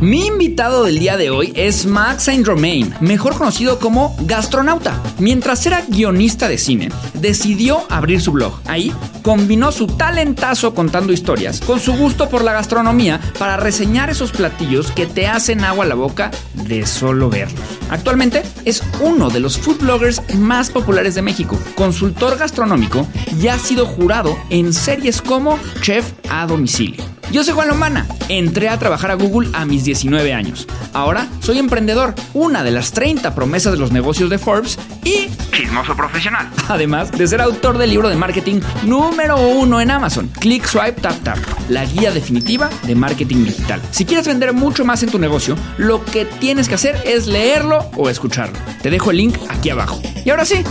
Mi invitado del día de hoy es Max Saint Romain, mejor conocido como gastronauta. Mientras era guionista de cine, decidió abrir su blog. Ahí combinó su talentazo contando historias con su gusto por la gastronomía para reseñar esos platillos que te hacen agua a la boca de solo verlos. Actualmente es uno de los food bloggers más populares de México, consultor gastronómico y ha sido jurado en series como Chef a domicilio. Yo soy Juan Lomana. Entré a trabajar a Google a mis 19 años. Ahora soy emprendedor, una de las 30 promesas de los negocios de Forbes y chismoso profesional. Además de ser autor del libro de marketing número uno en Amazon, Click Swipe Tap Tap, la guía definitiva de marketing digital. Si quieres vender mucho más en tu negocio, lo que tienes que hacer es leerlo o escucharlo. Te dejo el link aquí abajo. Y ahora sí,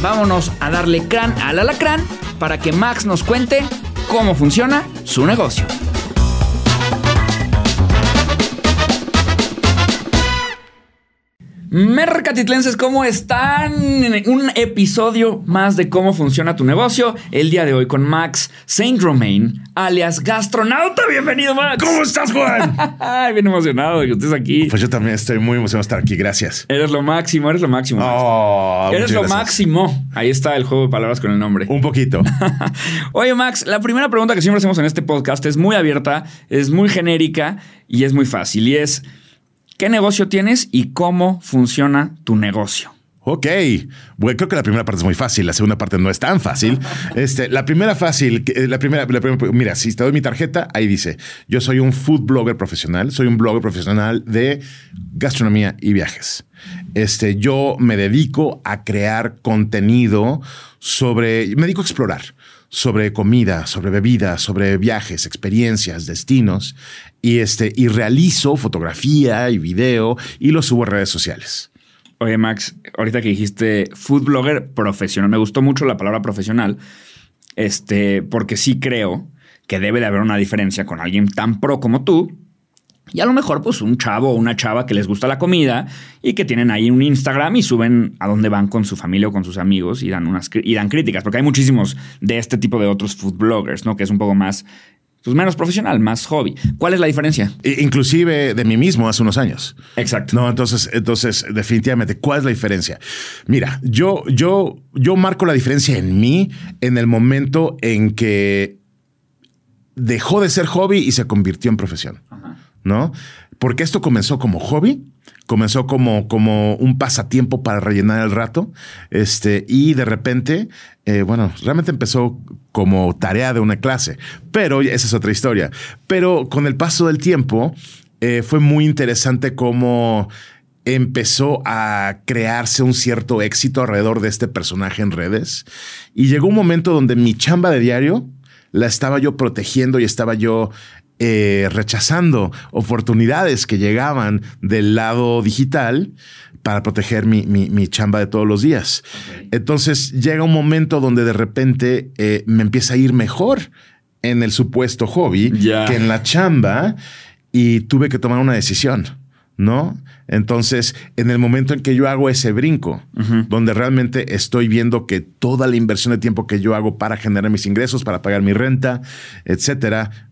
vámonos a darle crán al alacrán para que Max nos cuente cómo funciona su negocio. Mercatitlenses, ¿cómo están? Un episodio más de cómo funciona tu negocio. El día de hoy con Max Saint Romain, alias Gastronauta. Bienvenido, Max. ¿Cómo estás, Juan? Bien emocionado de que estés aquí. Pues yo también estoy muy emocionado de estar aquí. Gracias. Eres lo máximo, eres lo máximo. Oh, eres lo gracias. máximo. Ahí está el juego de palabras con el nombre. Un poquito. Oye, Max, la primera pregunta que siempre hacemos en este podcast es muy abierta, es muy genérica y es muy fácil. Y es, ¿qué negocio tienes y cómo funciona tu negocio? Ok. Bueno, creo que la primera parte es muy fácil. La segunda parte no es tan fácil. Este, la primera fácil, que- la primera, la primera- mira, si te doy mi tarjeta, ahí dice, yo soy un food blogger profesional, soy un blogger profesional de gastronomía y viajes. Este, yo me dedico a crear contenido sobre, me dedico a explorar sobre comida, sobre bebida, sobre viajes, experiencias, destinos y este, y realizo fotografía y video y lo subo a redes sociales. Oye, Max, ahorita que dijiste food blogger profesional, me gustó mucho la palabra profesional, este, porque sí creo que debe de haber una diferencia con alguien tan pro como tú. Y a lo mejor, pues, un chavo o una chava que les gusta la comida y que tienen ahí un Instagram y suben a dónde van con su familia o con sus amigos y dan, unas, y dan críticas, porque hay muchísimos de este tipo de otros food bloggers, ¿no? Que es un poco más, pues, menos profesional, más hobby. ¿Cuál es la diferencia? Inclusive de mí mismo hace unos años. Exacto. No, entonces, entonces, definitivamente, ¿cuál es la diferencia? Mira, yo, yo, yo marco la diferencia en mí en el momento en que dejó de ser hobby y se convirtió en profesión, ¿no? Porque esto comenzó como hobby, comenzó como, como un pasatiempo para rellenar el rato, este, y de repente, eh, bueno, realmente empezó como tarea de una clase, pero esa es otra historia. Pero con el paso del tiempo, eh, fue muy interesante cómo empezó a crearse un cierto éxito alrededor de este personaje en redes. Y llegó un momento donde mi chamba de diario la estaba yo protegiendo y estaba yo eh, rechazando oportunidades que llegaban del lado digital para proteger mi, mi- mi chamba de todos los días. Entonces llega un momento donde de repente eh, me empieza a ir mejor en el supuesto hobby que en la chamba y tuve que tomar una decisión, ¿no? Entonces, en el momento en que yo hago ese brinco, donde realmente estoy viendo que toda la inversión de tiempo que yo hago para generar mis ingresos, para pagar mi renta, etcétera,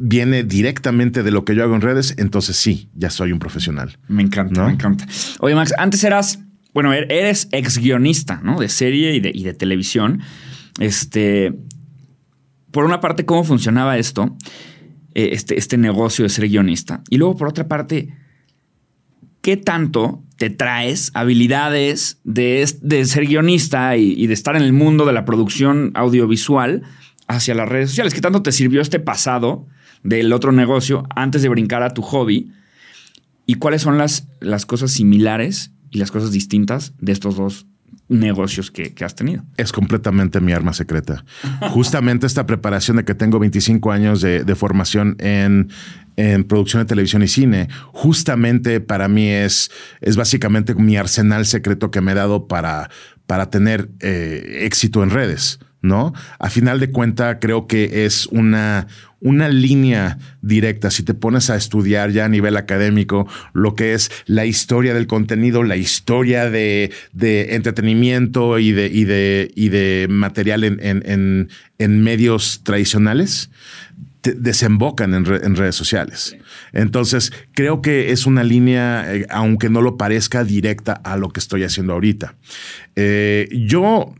viene directamente de lo que yo hago en redes, entonces sí, ya soy un profesional. Me encanta, ¿No? me encanta. Oye, Max, antes eras, bueno, er- eres ex guionista, ¿no? De serie y de, y de televisión. Este, por una parte, ¿cómo funcionaba esto? Eh, Este, este negocio de ser guionista. Y luego, por otra parte, ¿qué tanto te traes habilidades de, de ser guionista y, y de estar en el mundo de la producción audiovisual hacia las redes sociales? ¿Qué tanto te sirvió este pasado del otro negocio antes de brincar a tu hobby? ¿Y cuáles son las, las cosas similares y las cosas distintas de estos dos negocios que, que has tenido? Es completamente mi arma secreta. Justamente esta preparación de que tengo 25 años de, de formación en, en producción de televisión y cine, justamente para mí es, es básicamente mi arsenal secreto que me he dado para, para tener eh, éxito en redes. ¿No? A final de cuenta, creo que es una, una línea directa. Si te pones a estudiar ya a nivel académico lo que es la historia del contenido, la historia de, de entretenimiento y de, y de, y de material en, en, en, en medios tradicionales, desembocan en, redes sociales. Entonces, creo que es una línea, eh, aunque no lo parezca, directa a lo que estoy haciendo ahorita. Eh, yo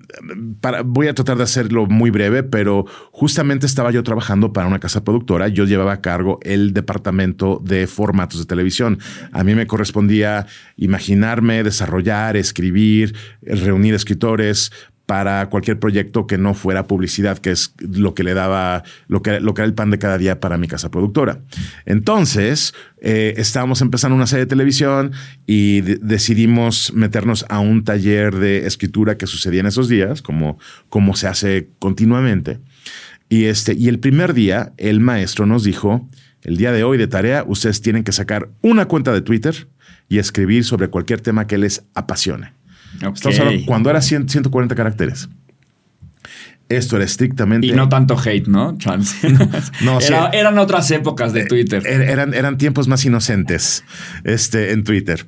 voy a tratar de hacerlo muy breve, pero justamente estaba yo trabajando para una casa productora. Yo llevaba a cargo el departamento de formatos de televisión. A mí me correspondía imaginarme, desarrollar, escribir, reunir escritores, para cualquier proyecto que no fuera publicidad, que es lo que le daba, lo que, lo que era el pan de cada día para mi casa productora. Entonces, eh, estábamos empezando una serie de televisión y decidimos meternos a un taller de escritura que sucedía en esos días, como, como se hace continuamente. Y, este, y el primer día, el maestro nos dijo, el día de hoy de tarea, ustedes tienen que sacar una cuenta de Twitter y escribir sobre cualquier tema que les apasione cuando era 140 caracteres. Esto era estrictamente. Y no tanto hate, ¿no? no, eran otras épocas de eh, Twitter. Er, eran, eran tiempos más inocentes este, en Twitter.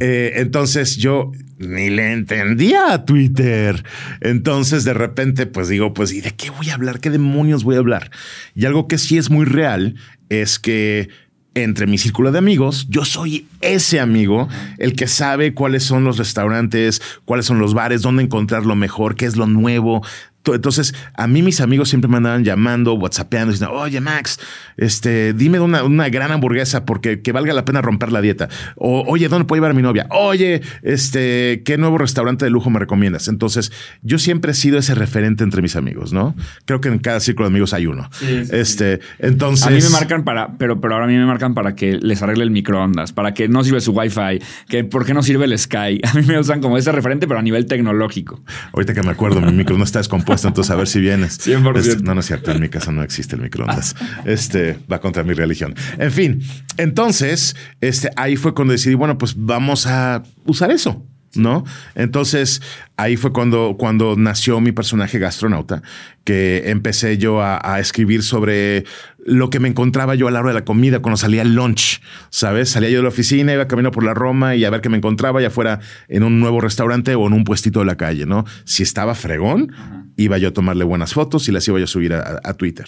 Eh, entonces yo ni le entendía a Twitter. Entonces de repente, pues digo, pues, ¿y de qué voy a hablar? ¿Qué demonios voy a hablar? Y algo que sí es muy real es que entre mi círculo de amigos, yo soy ese amigo, el que sabe cuáles son los restaurantes, cuáles son los bares, dónde encontrar lo mejor, qué es lo nuevo, entonces, a mí mis amigos siempre me andaban llamando, whatsappeando, diciendo, oye, Max, este, dime una, una gran hamburguesa porque que valga la pena romper la dieta. O, oye, ¿dónde puedo llevar a mi novia? Oye, este, ¿qué nuevo restaurante de lujo me recomiendas? Entonces, yo siempre he sido ese referente entre mis amigos, ¿no? Creo que en cada círculo de amigos hay uno. este, entonces. A mí me marcan para, pero, pero ahora a mí me marcan para que les arregle el microondas, para que no sirve su wifi, que por qué no sirve el Sky. A mí me usan como ese referente, pero a nivel tecnológico. Ahorita que me acuerdo, mi microondas está descompuesto entonces a ver si vienes. 100%. Este, no, no es cierto, en mi casa no existe el microondas. Este va contra mi religión. En fin, entonces, este, ahí fue cuando decidí, bueno, pues vamos a usar eso. ¿no? Entonces, ahí fue cuando, cuando nació mi personaje gastronauta, que empecé yo a, escribir sobre lo que me encontraba yo a la hora de la comida, cuando salía el lunch, ¿sabes? Salía yo de la oficina, iba camino por la Roma y a ver qué me encontraba, ya fuera en un nuevo restaurante o en un puestito de la calle, ¿no? Si estaba fregón, iba yo a tomarle buenas fotos y las iba yo a subir a, Twitter.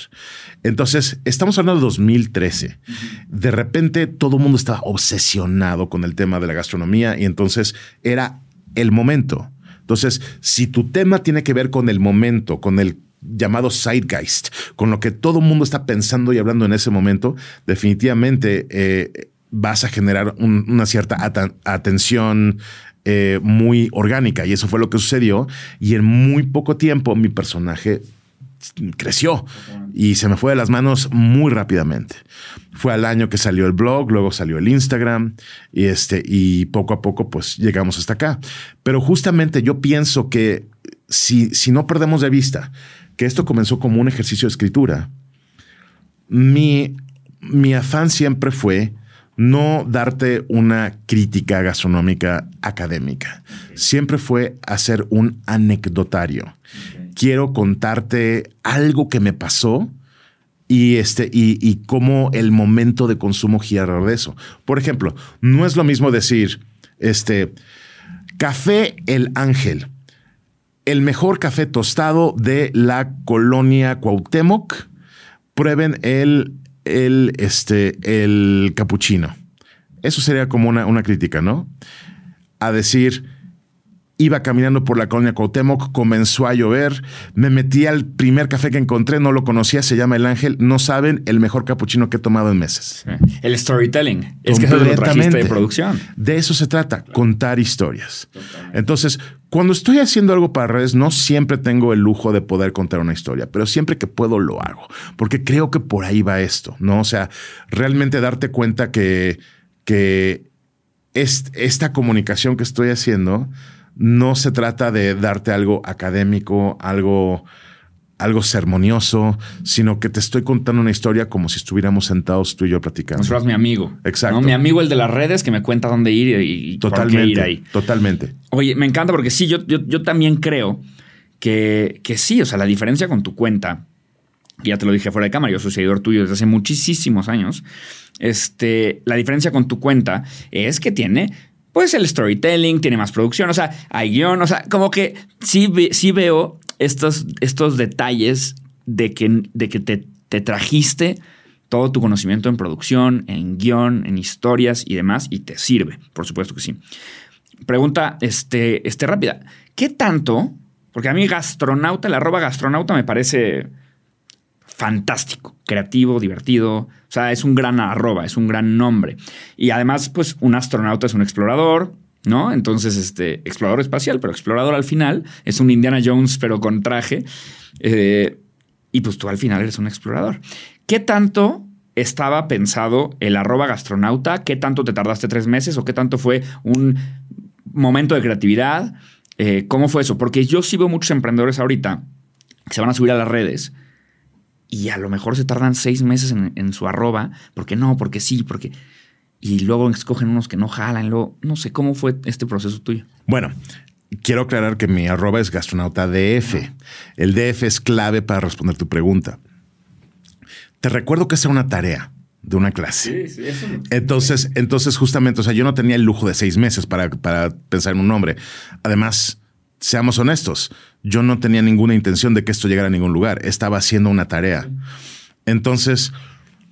Entonces, estamos hablando de 2013. De repente, todo el mundo estaba obsesionado con el tema de la gastronomía y entonces era el momento. Entonces, si tu tema tiene que ver con el momento, con el llamado zeitgeist, con lo que todo el mundo está pensando y hablando en ese momento, definitivamente eh, vas a generar una cierta atención eh, muy orgánica. Y eso fue lo que sucedió. Y en muy poco tiempo mi personaje creció y se me fue de las manos muy rápidamente. Fue al año que salió el blog, luego salió el Instagram y este y poco a poco pues llegamos hasta acá. Pero justamente yo pienso que si, si no perdemos de vista que esto comenzó como un ejercicio de escritura, mi, mi afán siempre fue no darte una crítica gastronómica académica. Siempre fue hacer un anecdotario. Quiero contarte algo que me pasó y, este, y, y cómo el momento de consumo gira de eso. Por ejemplo, no es lo mismo decir, este, café El Ángel, el mejor café tostado de la colonia Cuauhtémoc. Prueben el el, este, el capuchino. Eso sería como una, una crítica, ¿no? A decir, iba caminando por la colonia Cuauhtémoc, comenzó a llover, me metí al primer café que encontré, no lo conocía, se llama El Ángel, no saben el mejor capuchino que he tomado en meses. El storytelling, es que es de producción. De eso se trata, contar historias. Entonces, cuando estoy haciendo algo para redes, no siempre tengo el lujo de poder contar una historia, pero siempre que puedo lo hago, porque creo que por ahí va esto, ¿no? O sea, realmente darte cuenta que, que esta comunicación que estoy haciendo no se trata de darte algo académico, algo algo sermonioso, sino que te estoy contando una historia como si estuviéramos sentados tú y yo platicando. Como si mi amigo. Exacto. Mi amigo el de las redes que me cuenta dónde ir y, totalmente, ir ahí. Totalmente. Oye, me encanta porque sí, yo, yo, también creo que, que sí, o sea, la diferencia con tu cuenta, ya te lo dije fuera de cámara, yo soy seguidor tuyo desde hace muchísimos años, este, la diferencia con tu cuenta es que tiene pues el storytelling, tiene más producción, o sea, hay guion, o sea, como que sí, sí veo estos, estos detalles de que, de que te, te trajiste todo tu conocimiento en producción, en guion, en historias y demás, y te sirve, por supuesto que sí. Pregunta este, este rápida. ¿Qué tanto? Porque a mí gastronauta, el arroba gastronauta me parece fantástico, creativo, divertido. O sea, es un gran arroba, es un gran nombre. Y además, pues un astronauta es un explorador, ¿no? Entonces, este, explorador espacial, pero explorador al final es un Indiana Jones, pero con traje. Eh, y pues tú al final eres un explorador. ¿Qué tanto estaba pensado el arroba gastronauta? ¿Qué tanto te tardaste tres meses o qué tanto fue un momento de creatividad? Eh, ¿Cómo fue eso? Porque yo sí veo muchos emprendedores ahorita que se van a subir a las redes y a lo mejor se tardan seis meses en, su arroba, porque no, porque sí, porque... Y luego escogen unos que no jalan, luego, no sé, ¿cómo fue este proceso tuyo? Bueno, quiero aclarar que mi arroba es gastronauta DF. El DF es clave para responder tu pregunta. Te recuerdo que esa era una tarea de una clase. Sí, sí, eso entonces, entonces, justamente, o sea, yo no tenía el lujo de seis meses para, para pensar en un nombre. Además, seamos honestos, yo no tenía ninguna intención de que esto llegara a ningún lugar. Estaba haciendo una tarea. Entonces,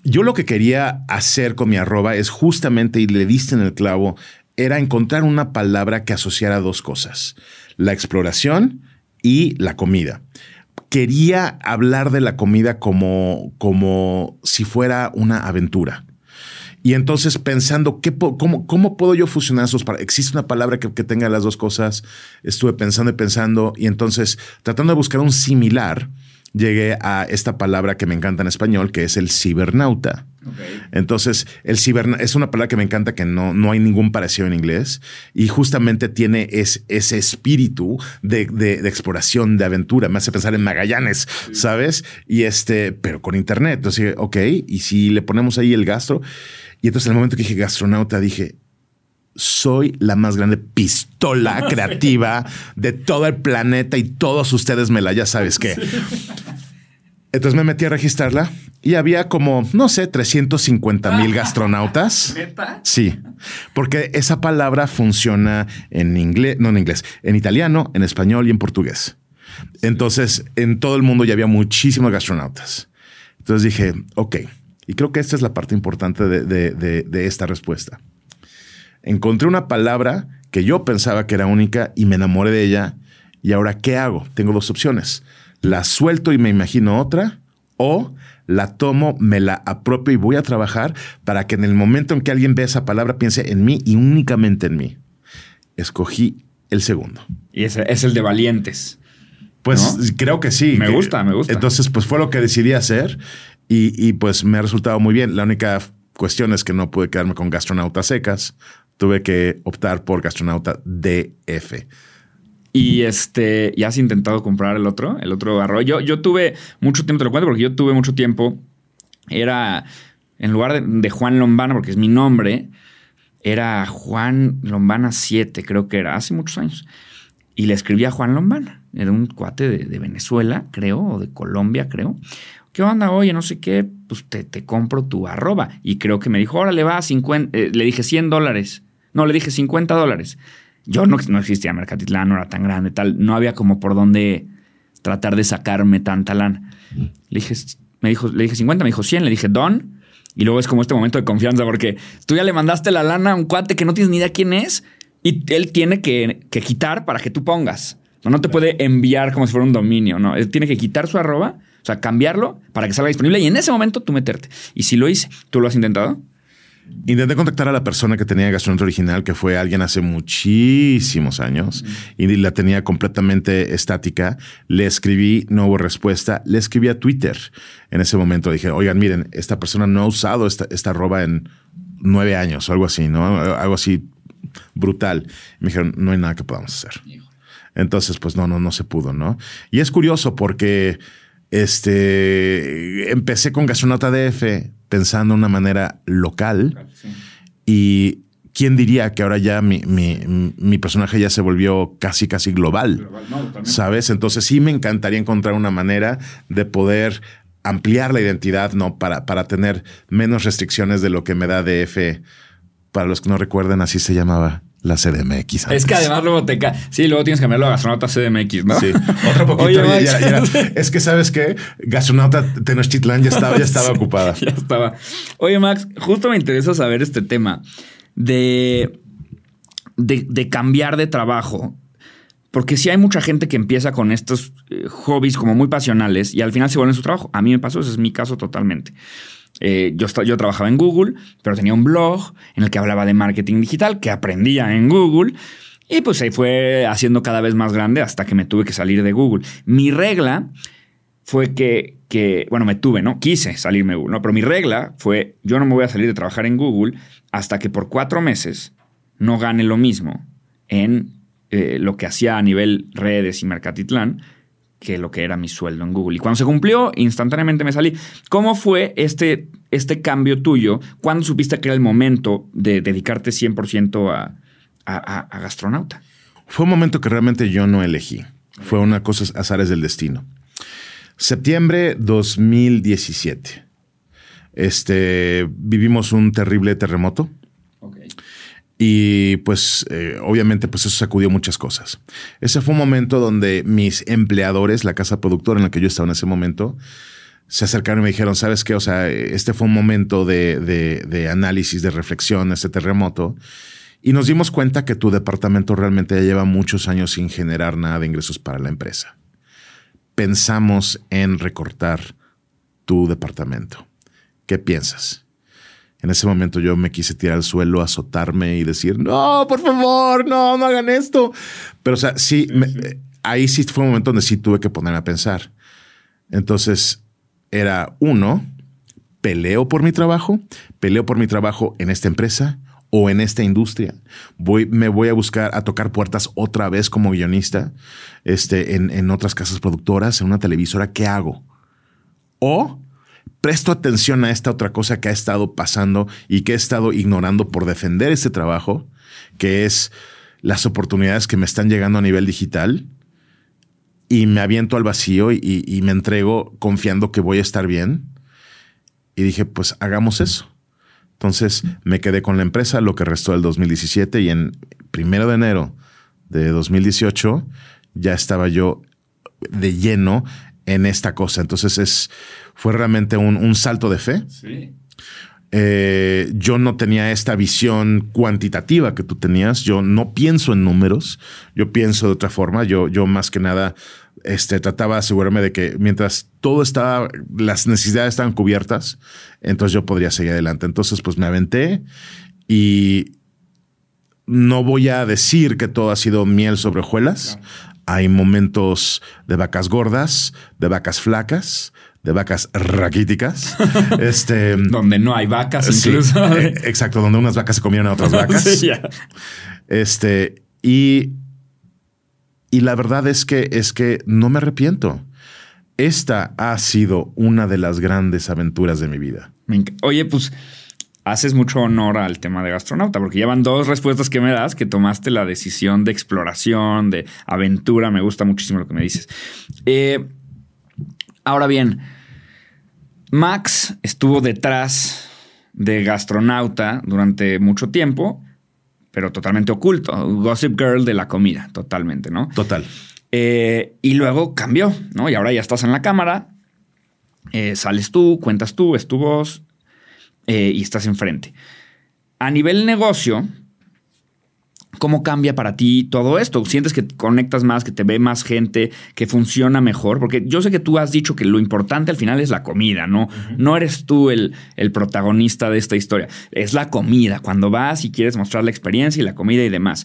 yo lo que quería hacer con mi arroba es justamente, y le diste en el clavo, era encontrar una palabra que asociara dos cosas, la exploración y la comida. Quería hablar de la comida como, como si fuera una aventura. Y entonces pensando, ¿qué, cómo, ¿cómo puedo yo fusionar esos? ¿Existe una palabra que, que, tenga las dos cosas? Estuve pensando y pensando y entonces tratando de buscar un similar, llegué a esta palabra que me encanta en español, que es el cibernauta. Entonces, el cibernauta es una palabra que me encanta, que no, no hay ningún parecido en inglés y justamente tiene es, ese espíritu de, de, exploración, de aventura. Me hace pensar en Magallanes, ¿sabes? Y este, pero con internet. Entonces, ok, y si le ponemos ahí el gastro. Y entonces, en el momento que dije gastronauta, dije, soy la más grande pistola creativa de todo el planeta y todos ustedes me la ya sabes qué. Entonces me metí a registrarla y había como, no sé, 350 mil gastronautas. Sí, porque esa palabra funciona en inglés, no en inglés, en italiano, en español y en portugués. Entonces, en todo el mundo ya había muchísimos gastronautas. Entonces dije, ok, y creo que esta es la parte importante de, esta respuesta. Encontré una palabra que yo pensaba que era única y me enamoré de ella. Y ahora, ¿qué hago? Tengo dos opciones. La suelto y me imagino otra o la tomo, me la apropio y voy a trabajar para que en el momento en que alguien vea esa palabra piense en mí y únicamente en mí. Escogí el segundo. Y ese es el de valientes. Pues creo que sí. Me gusta, me gusta. Entonces, pues fue lo que decidí hacer y, pues me ha resultado muy bien. La única cuestión es que no pude quedarme con gastronautas secas. Tuve que optar por gastronauta DF. Y este, ¿ya has intentado comprar el otro? El otro arroyo. Yo, tuve mucho tiempo, te lo cuento, porque yo tuve mucho tiempo. Era en lugar de, Juan Lombana, porque es mi nombre, era Juan Lombana 7, creo que era, hace muchos años. Y le escribí a Juan Lombana. Era un cuate de, de Venezuela, creo, o de Colombia, creo. ¿qué onda? Oye, no sé qué, pues te, te compro tu arroba. Y creo que me dijo, órale, va, 50, eh, le dije 100 dólares. No, le dije 50 dólares. Yo no, no existía Mercatitlán, no era tan grande, tal. No había como por dónde tratar de sacarme tanta lana. Le dije, me dijo, le dije 50, me dijo 100, le dije don. Y luego es como este momento de confianza porque tú ya le mandaste la lana a un cuate que no tienes ni idea quién es y él tiene que, que quitar para que tú pongas. No, no te puede enviar como si fuera un dominio, no. Él tiene que quitar su arroba o sea, cambiarlo para que salga disponible y en ese momento tú meterte. Y si lo hice, ¿tú lo has intentado? Intenté contactar a la persona que tenía Gastronauta Original, que fue alguien hace muchísimos años, y la tenía completamente estática. Le escribí, no hubo respuesta. Le escribí a Twitter. En ese momento dije, oigan, miren, esta persona no ha usado esta, esta arroba en nueve años o algo así, ¿no? Algo así brutal. me dijeron, no hay nada que podamos hacer. Entonces, pues no, no, no se pudo, ¿no? Y es curioso porque este, empecé con Gastronauta DF pensando de una manera local y quién diría que ahora ya mi, personaje ya se volvió casi, casi global, ¿sabes? Entonces sí me encantaría encontrar una manera de poder ampliar la identidad, ¿no? Para, para tener menos restricciones de lo que me da DF. Para los que no recuerden, así se llamaba la CDMX. Es que además luego te cae. Sí, luego tienes que cambiarlo a gastronauta CDMX, ¿no? Sí, otro poquito. Es que sabes que gastronauta Tenochtitlán ya estaba, ya estaba ocupada. Ya estaba. Oye, Max, justo me interesa saber este tema de, de, cambiar de trabajo. Porque si hay mucha gente que empieza con estos eh, hobbies como muy pasionales y al final se vuelven su trabajo. A mí me pasó, ese es mi caso totalmente. Eh, yo, yo trabajaba en Google, pero tenía un blog en el que hablaba de marketing digital, que aprendía en Google. Y pues ahí fue haciendo cada vez más grande hasta que me tuve que salir de Google. Mi regla fue que, que, bueno, me tuve, ¿no? Quise salirme de Google, ¿no? Pero mi regla fue, yo no me voy a salir de trabajar en Google hasta que por cuatro meses no gane lo mismo en eh, lo que hacía a nivel redes y Mercatitlán que lo que era mi sueldo en Google. Y cuando se cumplió, instantáneamente me salí. ¿Cómo fue este, este cambio tuyo? ¿Cuándo supiste que era el momento de dedicarte 100% a, a, gastronauta? Fue un momento que realmente yo no elegí. Fue una cosa azares del destino. Septiembre 2017. Este, vivimos un terrible terremoto. Y pues eh, obviamente pues eso sacudió muchas cosas. Ese fue un momento donde mis empleadores, la casa productora en la que yo estaba en ese momento, se acercaron y me dijeron, ¿sabes qué? O sea, este fue un momento de, de análisis, de reflexión, este terremoto. Y nos dimos cuenta que tu departamento realmente ya lleva muchos años sin generar nada de ingresos para la empresa. Pensamos en recortar tu departamento. ¿Qué piensas? En ese momento yo me quise tirar al suelo, azotarme y decir, no, por favor, no, no hagan esto. Pero, o sea, sí, ahí sí fue un momento donde sí tuve que ponerme a pensar. Entonces, era uno, peleo por mi trabajo, peleo por mi trabajo en esta empresa o en esta industria. Voy, me voy a buscar a tocar puertas otra vez como guionista este, en, en otras casas productoras, en una televisora. ¿Qué hago? O presto atención a esta otra cosa que ha estado pasando y que he estado ignorando por defender este trabajo, que es las oportunidades que me están llegando a nivel digital y me aviento al vacío y, me entrego confiando que voy a estar bien. Y dije, pues hagamos eso. Entonces me quedé con la empresa lo que restó del 2017 y en primero de enero de 2018 ya estaba yo de lleno en esta cosa. Entonces es, fue realmente un, salto de fe. Eh, yo no tenía esta visión cuantitativa que tú tenías. Yo no pienso en números. Yo pienso de otra forma. Yo, yo más que nada este, trataba de asegurarme de que mientras todo estaba, las necesidades estaban cubiertas, entonces yo podría seguir adelante. Entonces, pues me aventé y no voy a decir que todo ha sido miel sobre hojuelas. Hay momentos de vacas gordas, de vacas flacas, de vacas raquíticas. este, donde no hay vacas incluso. Eh, exacto, donde unas vacas se comieron a otras vacas. Este, y, y la verdad es que, es que no me arrepiento. Esta ha sido una de las grandes aventuras de mi vida. Oye, pues haces mucho honor al tema de gastronauta, porque llevan dos respuestas que me das, que tomaste la decisión de exploración, de aventura. Me gusta muchísimo lo que me dices. Eh, ahora bien, Max estuvo detrás de gastronauta durante mucho tiempo, pero totalmente oculto. Gossip Girl de la comida, totalmente, ¿no? Total. Eh, y luego cambió, ¿no? Y ahora ya estás en la cámara, eh, sales tú, cuentas tú, es tu voz, eh, y estás enfrente. A nivel negocio, ¿cómo cambia para ti todo esto? ¿Sientes que conectas más, que te ve más gente, que funciona mejor? Porque yo sé que tú has dicho que lo importante al final es la comida, ¿no? No eres tú el, el, protagonista de esta historia, es la comida, cuando vas y quieres mostrar la experiencia y la comida y demás.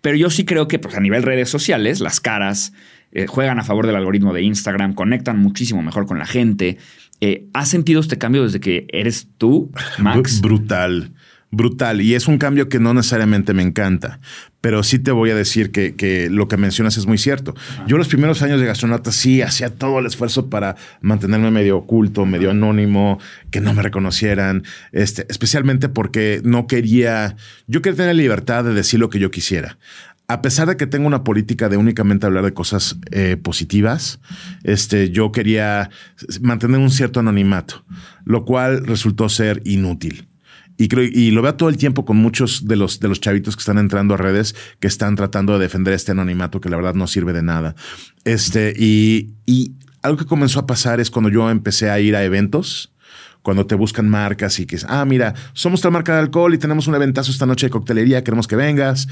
Pero yo sí creo que pues, a nivel redes sociales, las caras eh, juegan a favor del algoritmo de Instagram, conectan muchísimo mejor con la gente. Eh, ¿Has sentido este cambio desde que eres tú, Max? Brutal, brutal. Y es un cambio que no necesariamente me encanta, pero sí te voy a decir que, lo que mencionas es muy cierto. Yo los primeros años de gastronauta sí hacía todo el esfuerzo para mantenerme medio oculto, medio anónimo, que no me reconocieran, este, especialmente porque no quería, yo quería tener libertad de decir lo que yo quisiera a pesar de que tengo una política de únicamente hablar de cosas eh, positivas, este, yo quería mantener un cierto anonimato, lo cual resultó ser inútil. Y, creo, y lo veo todo el tiempo con muchos de los, de los chavitos que están entrando a redes que están tratando de defender este anonimato que la verdad no sirve de nada. Este, y, y algo que comenzó a pasar es cuando yo empecé a ir a eventos cuando te buscan marcas y que ah, mira, somos tal marca de alcohol y tenemos un eventazo esta noche de coctelería, queremos que vengas.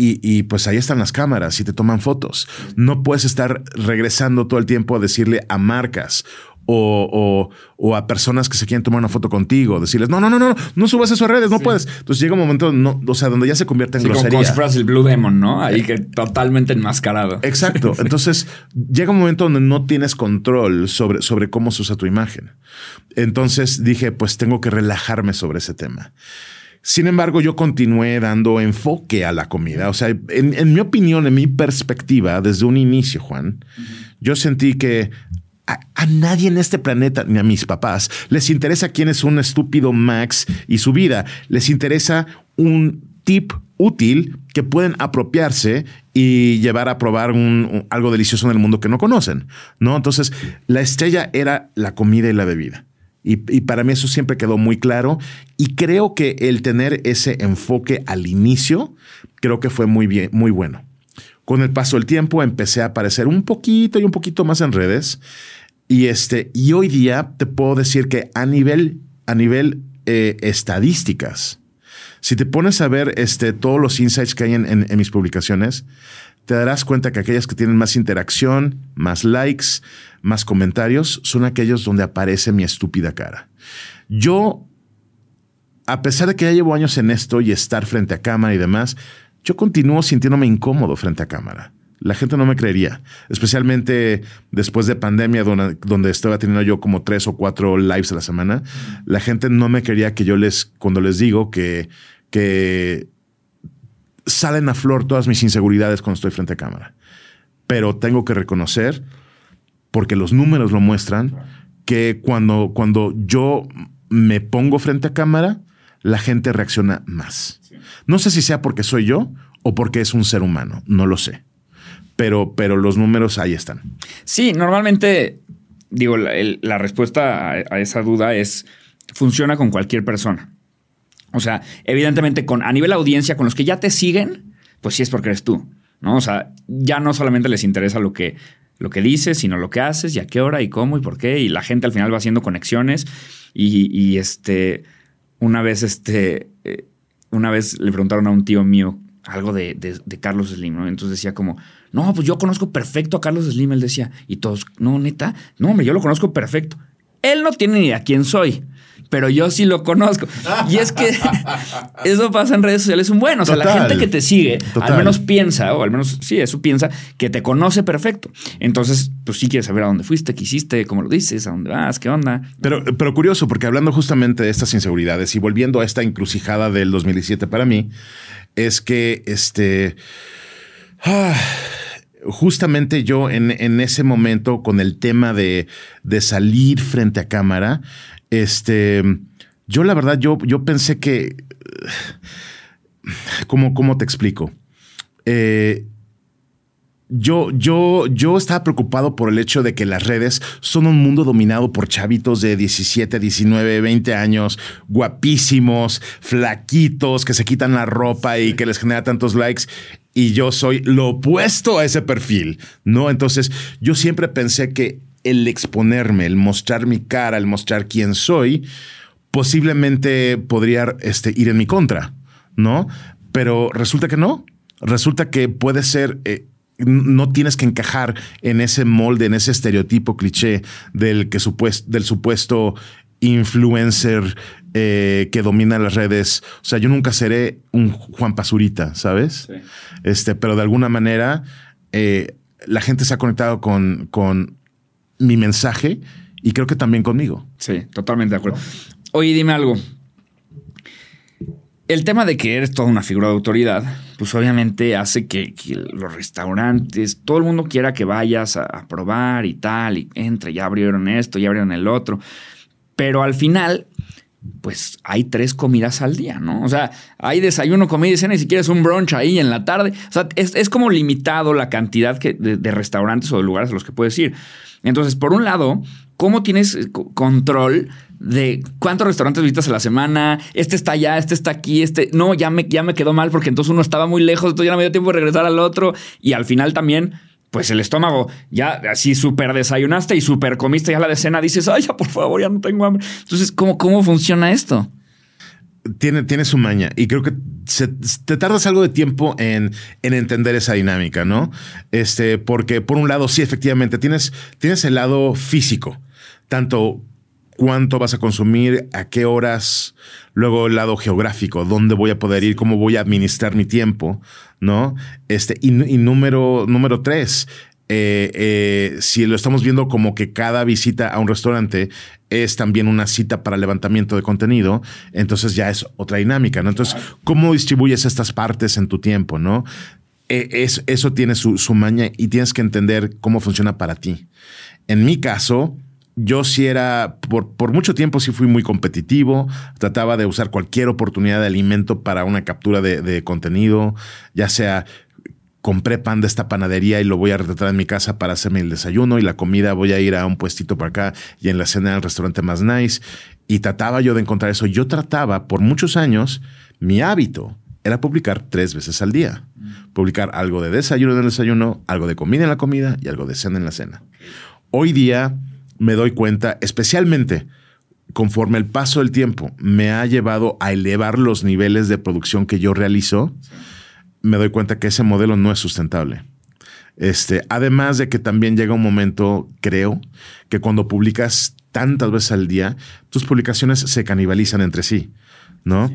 Y, pues ahí están las cámaras y te toman fotos. No puedes estar regresando todo el tiempo a decirle a marcas o, a personas que se quieren tomar una foto contigo, decirles, no, no, no, no, no subas eso a redes, no puedes. Entonces llega un momento, no, o sea, donde ya se convierte en grosería. Como, si fueras el Blue Demon, ¿no? Ahí que totalmente enmascarado. Exacto. Entonces llega un momento donde no tienes control sobre, sobre cómo se usa tu imagen. Entonces dije, pues tengo que relajarme sobre ese tema. Sin embargo, yo continué dando enfoque a la comida. O sea, en, mi opinión, en mi perspectiva, desde un inicio, Juan, yo sentí que a, a, nadie en este planeta, ni a mis papás, les interesa quién es un estúpido Max y su vida. Les interesa un tip útil que pueden apropiarse y llevar a probar un, algo delicioso en el mundo que no conocen, ¿no? Entonces, la estrella era la comida y la bebida. Y, para mí eso siempre quedó muy claro. Y creo que el tener ese enfoque al inicio, creo que fue muy bien, muy bueno. Con el paso del tiempo empecé a aparecer un poquito y un poquito más en redes. Y, este, y hoy día te puedo decir que a nivel, a nivel eh, estadísticas, si te pones a ver este, todos los insights que hay en, mis publicaciones, te darás cuenta que aquellas que tienen más interacción, más likes, más comentarios, son aquellos donde aparece mi estúpida cara. Yo, a pesar de que ya llevo años en esto y estar frente a cámara y demás, yo continúo sintiéndome incómodo frente a cámara. La gente no me creería, especialmente después de pandemia, donde, estaba teniendo yo como tres o cuatro lives a la semana. La gente no me quería que yo les, cuando les digo que, que salen a flor todas mis inseguridades cuando estoy frente a cámara. Pero tengo que reconocer, porque los números lo muestran, que cuando, cuando yo me pongo frente a cámara, la gente reacciona más. No sé si sea porque soy yo o porque es un ser humano, no lo sé pero, pero los números ahí están. Sí, normalmente, digo, la, respuesta a, esa duda es, funciona con cualquier persona. O sea, evidentemente con, a nivel audiencia, con los que ya te siguen, pues sí es porque eres tú, ¿no? O sea, ya no solamente les interesa lo que, lo que dices, sino lo que haces y a qué hora y cómo y por qué. Y la gente al final va haciendo conexiones. Y, este, una vez, este, eh, una vez le preguntaron a un tío mío algo de, de Carlos Slim, ¿no? Entonces decía como, no, pues yo conozco perfecto a Carlos Slim, él decía. Y todos, no, neta, no, hombre, yo lo conozco perfecto. Él no tiene ni idea quién soy, pero yo sí lo conozco. Y es que eso pasa en redes sociales un bueno. O sea, la gente que te sigue, al menos piensa, o al menos sí, eso piensa, que te conoce perfecto. Entonces, pues sí quieres saber a dónde fuiste, qué hiciste, cómo lo dices, a dónde vas, qué onda. Pero, pero curioso, porque hablando justamente de estas inseguridades y volviendo a esta encrucijada del 2017 para mí, es que este Ah, justamente yo en, ese momento con el tema de, salir frente a cámara, este, yo la verdad, yo, yo pensé que, ¿cómo, cómo te explico? Eh, yo, yo, yo estaba preocupado por el hecho de que las redes son un mundo dominado por chavitos de 17, 19, 20 años, guapísimos, flaquitos, que se quitan la ropa y que les genera tantos likes y yo soy lo opuesto a ese perfil, ¿no? Entonces yo siempre pensé que el exponerme, el mostrar mi cara, el mostrar quién soy, posiblemente podría este, ir en mi contra, ¿no? Pero resulta que no. Resulta que puede ser... Eh, no tienes que encajar en ese molde, en ese estereotipo cliché del, que del supuesto influencer eh, que domina las redes. O sea, yo nunca seré un Juan Pazurita, ¿sabes? Este, pero de alguna manera eh, la gente se ha conectado con, con mi mensaje y creo que también conmigo. Sí, totalmente de acuerdo. Oye, dime algo. El tema de que eres toda una figura de autoridad, pues obviamente hace que, los restaurantes, todo el mundo quiera que vayas a, a, probar y tal, y entre, ya abrieron esto, ya abrieron el otro. Pero al final, pues hay tres comidas al día, ¿no? O sea, hay desayuno, comida y cena y si quieres un brunch ahí en la tarde. O sea, es, como limitado la cantidad de, restaurantes o de lugares a los que puedes ir. Entonces, por un lado, ¿cómo tienes control de cuántos restaurantes visitas a la semana? Este está allá, este está aquí, este no, ya me, ya me quedó mal porque entonces uno estaba muy lejos, entonces ya no me dio tiempo de regresar al otro y al final también pues el estómago, ya así súper desayunaste y súper comiste ya la de cena, dices, ay, ya por favor, ya no tengo hambre. Entonces, ¿cómo, cómo funciona esto? Tiene, tiene su maña y creo que te tardas algo de tiempo en, en, entender esa dinámica, ¿no? Este, porque por un lado, sí, efectivamente, tienes, tienes el lado físico, tanto cuánto vas a consumir, a qué horas, luego el lado geográfico, dónde voy a poder ir, cómo voy a administrar mi tiempo, ¿no? Este, y, número, número tres, eh, eh, si lo estamos viendo como que cada visita a un restaurante es también una cita para levantamiento de contenido, entonces ya es otra dinámica, ¿no? Entonces, ¿cómo distribuyes estas partes en tu tiempo, ¿no? E, eso tiene su, su maña y tienes que entender cómo funciona para ti. En mi caso, yo sí era, por, por, mucho tiempo sí fui muy competitivo, trataba de usar cualquier oportunidad de alimento para una captura de, contenido, ya sea compré pan de esta panadería y lo voy a retratar en mi casa para hacerme el desayuno y la comida voy a ir a un puestito por acá y en la cena al restaurante más nice. Y trataba yo de encontrar eso. Yo trataba por muchos años, mi hábito era publicar tres veces al día. Publicar algo de desayuno en el desayuno, algo de comida en la comida y algo de cena en la cena. Hoy día me doy cuenta, especialmente conforme el paso del tiempo me ha llevado a elevar los niveles de producción que yo realizo, me doy cuenta que ese modelo no es sustentable. Este, además de que también llega un momento, creo, que cuando publicas tantas veces al día, tus publicaciones se canibalizan entre sí, ¿no?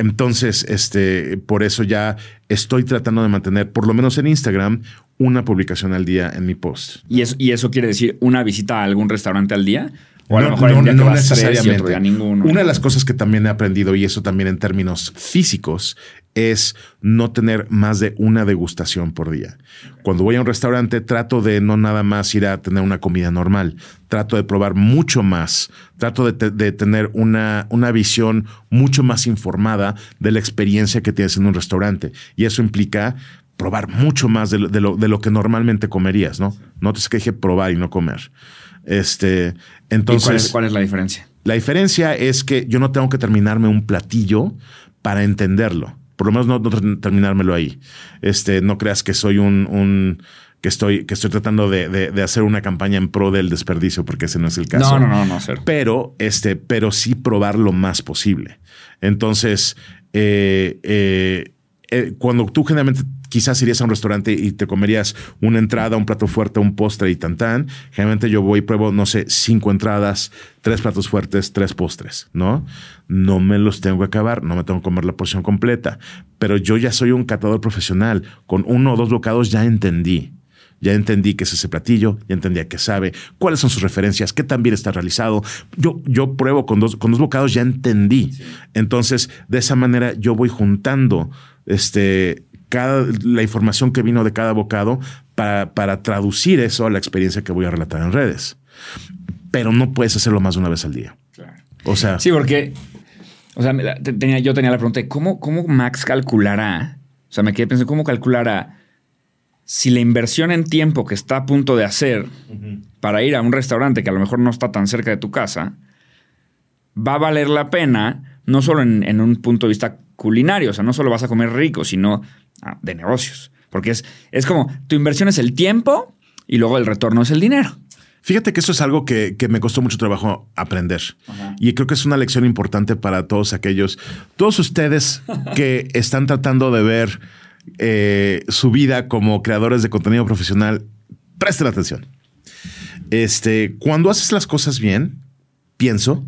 Entonces, este, por eso ya estoy tratando de mantener, por lo menos en Instagram, una publicación al día en mi post. ¿Y eso, ¿Y eso quiere decir una visita a algún restaurante al día? O a lo mejor no, no necesariamente. ninguno. Una de las cosas que también he aprendido, y eso también en términos físicos, es no tener más de una degustación por día. Cuando voy a un restaurante, trato de no nada más ir a tener una comida normal. Trato de probar mucho más. Trato de, tener una, una visión mucho más informada de la experiencia que tienes en un restaurante. Y eso implica probar mucho más de lo, de lo, que normalmente comerías, ¿no? No te que dije probar y no comer. Este, entonces, cuál es, la diferencia? La diferencia es que yo no tengo que terminarme un platillo para entenderlo. Por lo menos no, terminármelo ahí. Este, no creas que soy un, que estoy, que estoy tratando de, hacer una campaña en pro del desperdicio, porque ese no es el caso. No, no, no, no. Pero, este, pero sí probar lo más posible. Entonces, eh, eh, eh, cuando tú generalmente quizás irías a un restaurante y te comerías una entrada, un plato fuerte, un postre y tan tan. Generalmente yo voy y pruebo, no sé, cinco entradas, tres platos fuertes, tres postres, ¿no? No me los tengo que acabar, no me tengo que comer la porción completa, pero yo ya soy un catador profesional. Con uno o dos bocados ya entendí. Ya entendí qué es ese platillo, ya entendí a qué sabe, cuáles son sus referencias, qué tan bien está realizado. Yo, yo pruebo con dos, con dos bocados, ya entendí. Entonces, de esa manera yo voy juntando este, cada, la información que vino de cada bocado para, para traducir eso a la experiencia que voy a relatar en redes. Pero no puedes hacerlo más de una vez al día. O sea. Sí, porque. O sea, tenía, yo tenía la pregunta de cómo, cómo Max calculará. O sea, me quedé pensando cómo calculará si la inversión en tiempo que está a punto de hacer para ir a un restaurante que a lo mejor no está tan cerca de tu casa va a valer la pena, no solo en, en un punto de vista culinario, o sea, no solo vas a comer rico, sino Ah, de negocios. Porque es, es como tu inversión es el tiempo y luego el retorno es el dinero. Fíjate que eso es algo que, me costó mucho trabajo aprender. Y creo que es una lección importante para todos aquellos, todos ustedes que están tratando de ver eh, su vida como creadores de contenido profesional. Presten atención. Este, cuando haces las cosas bien, pienso,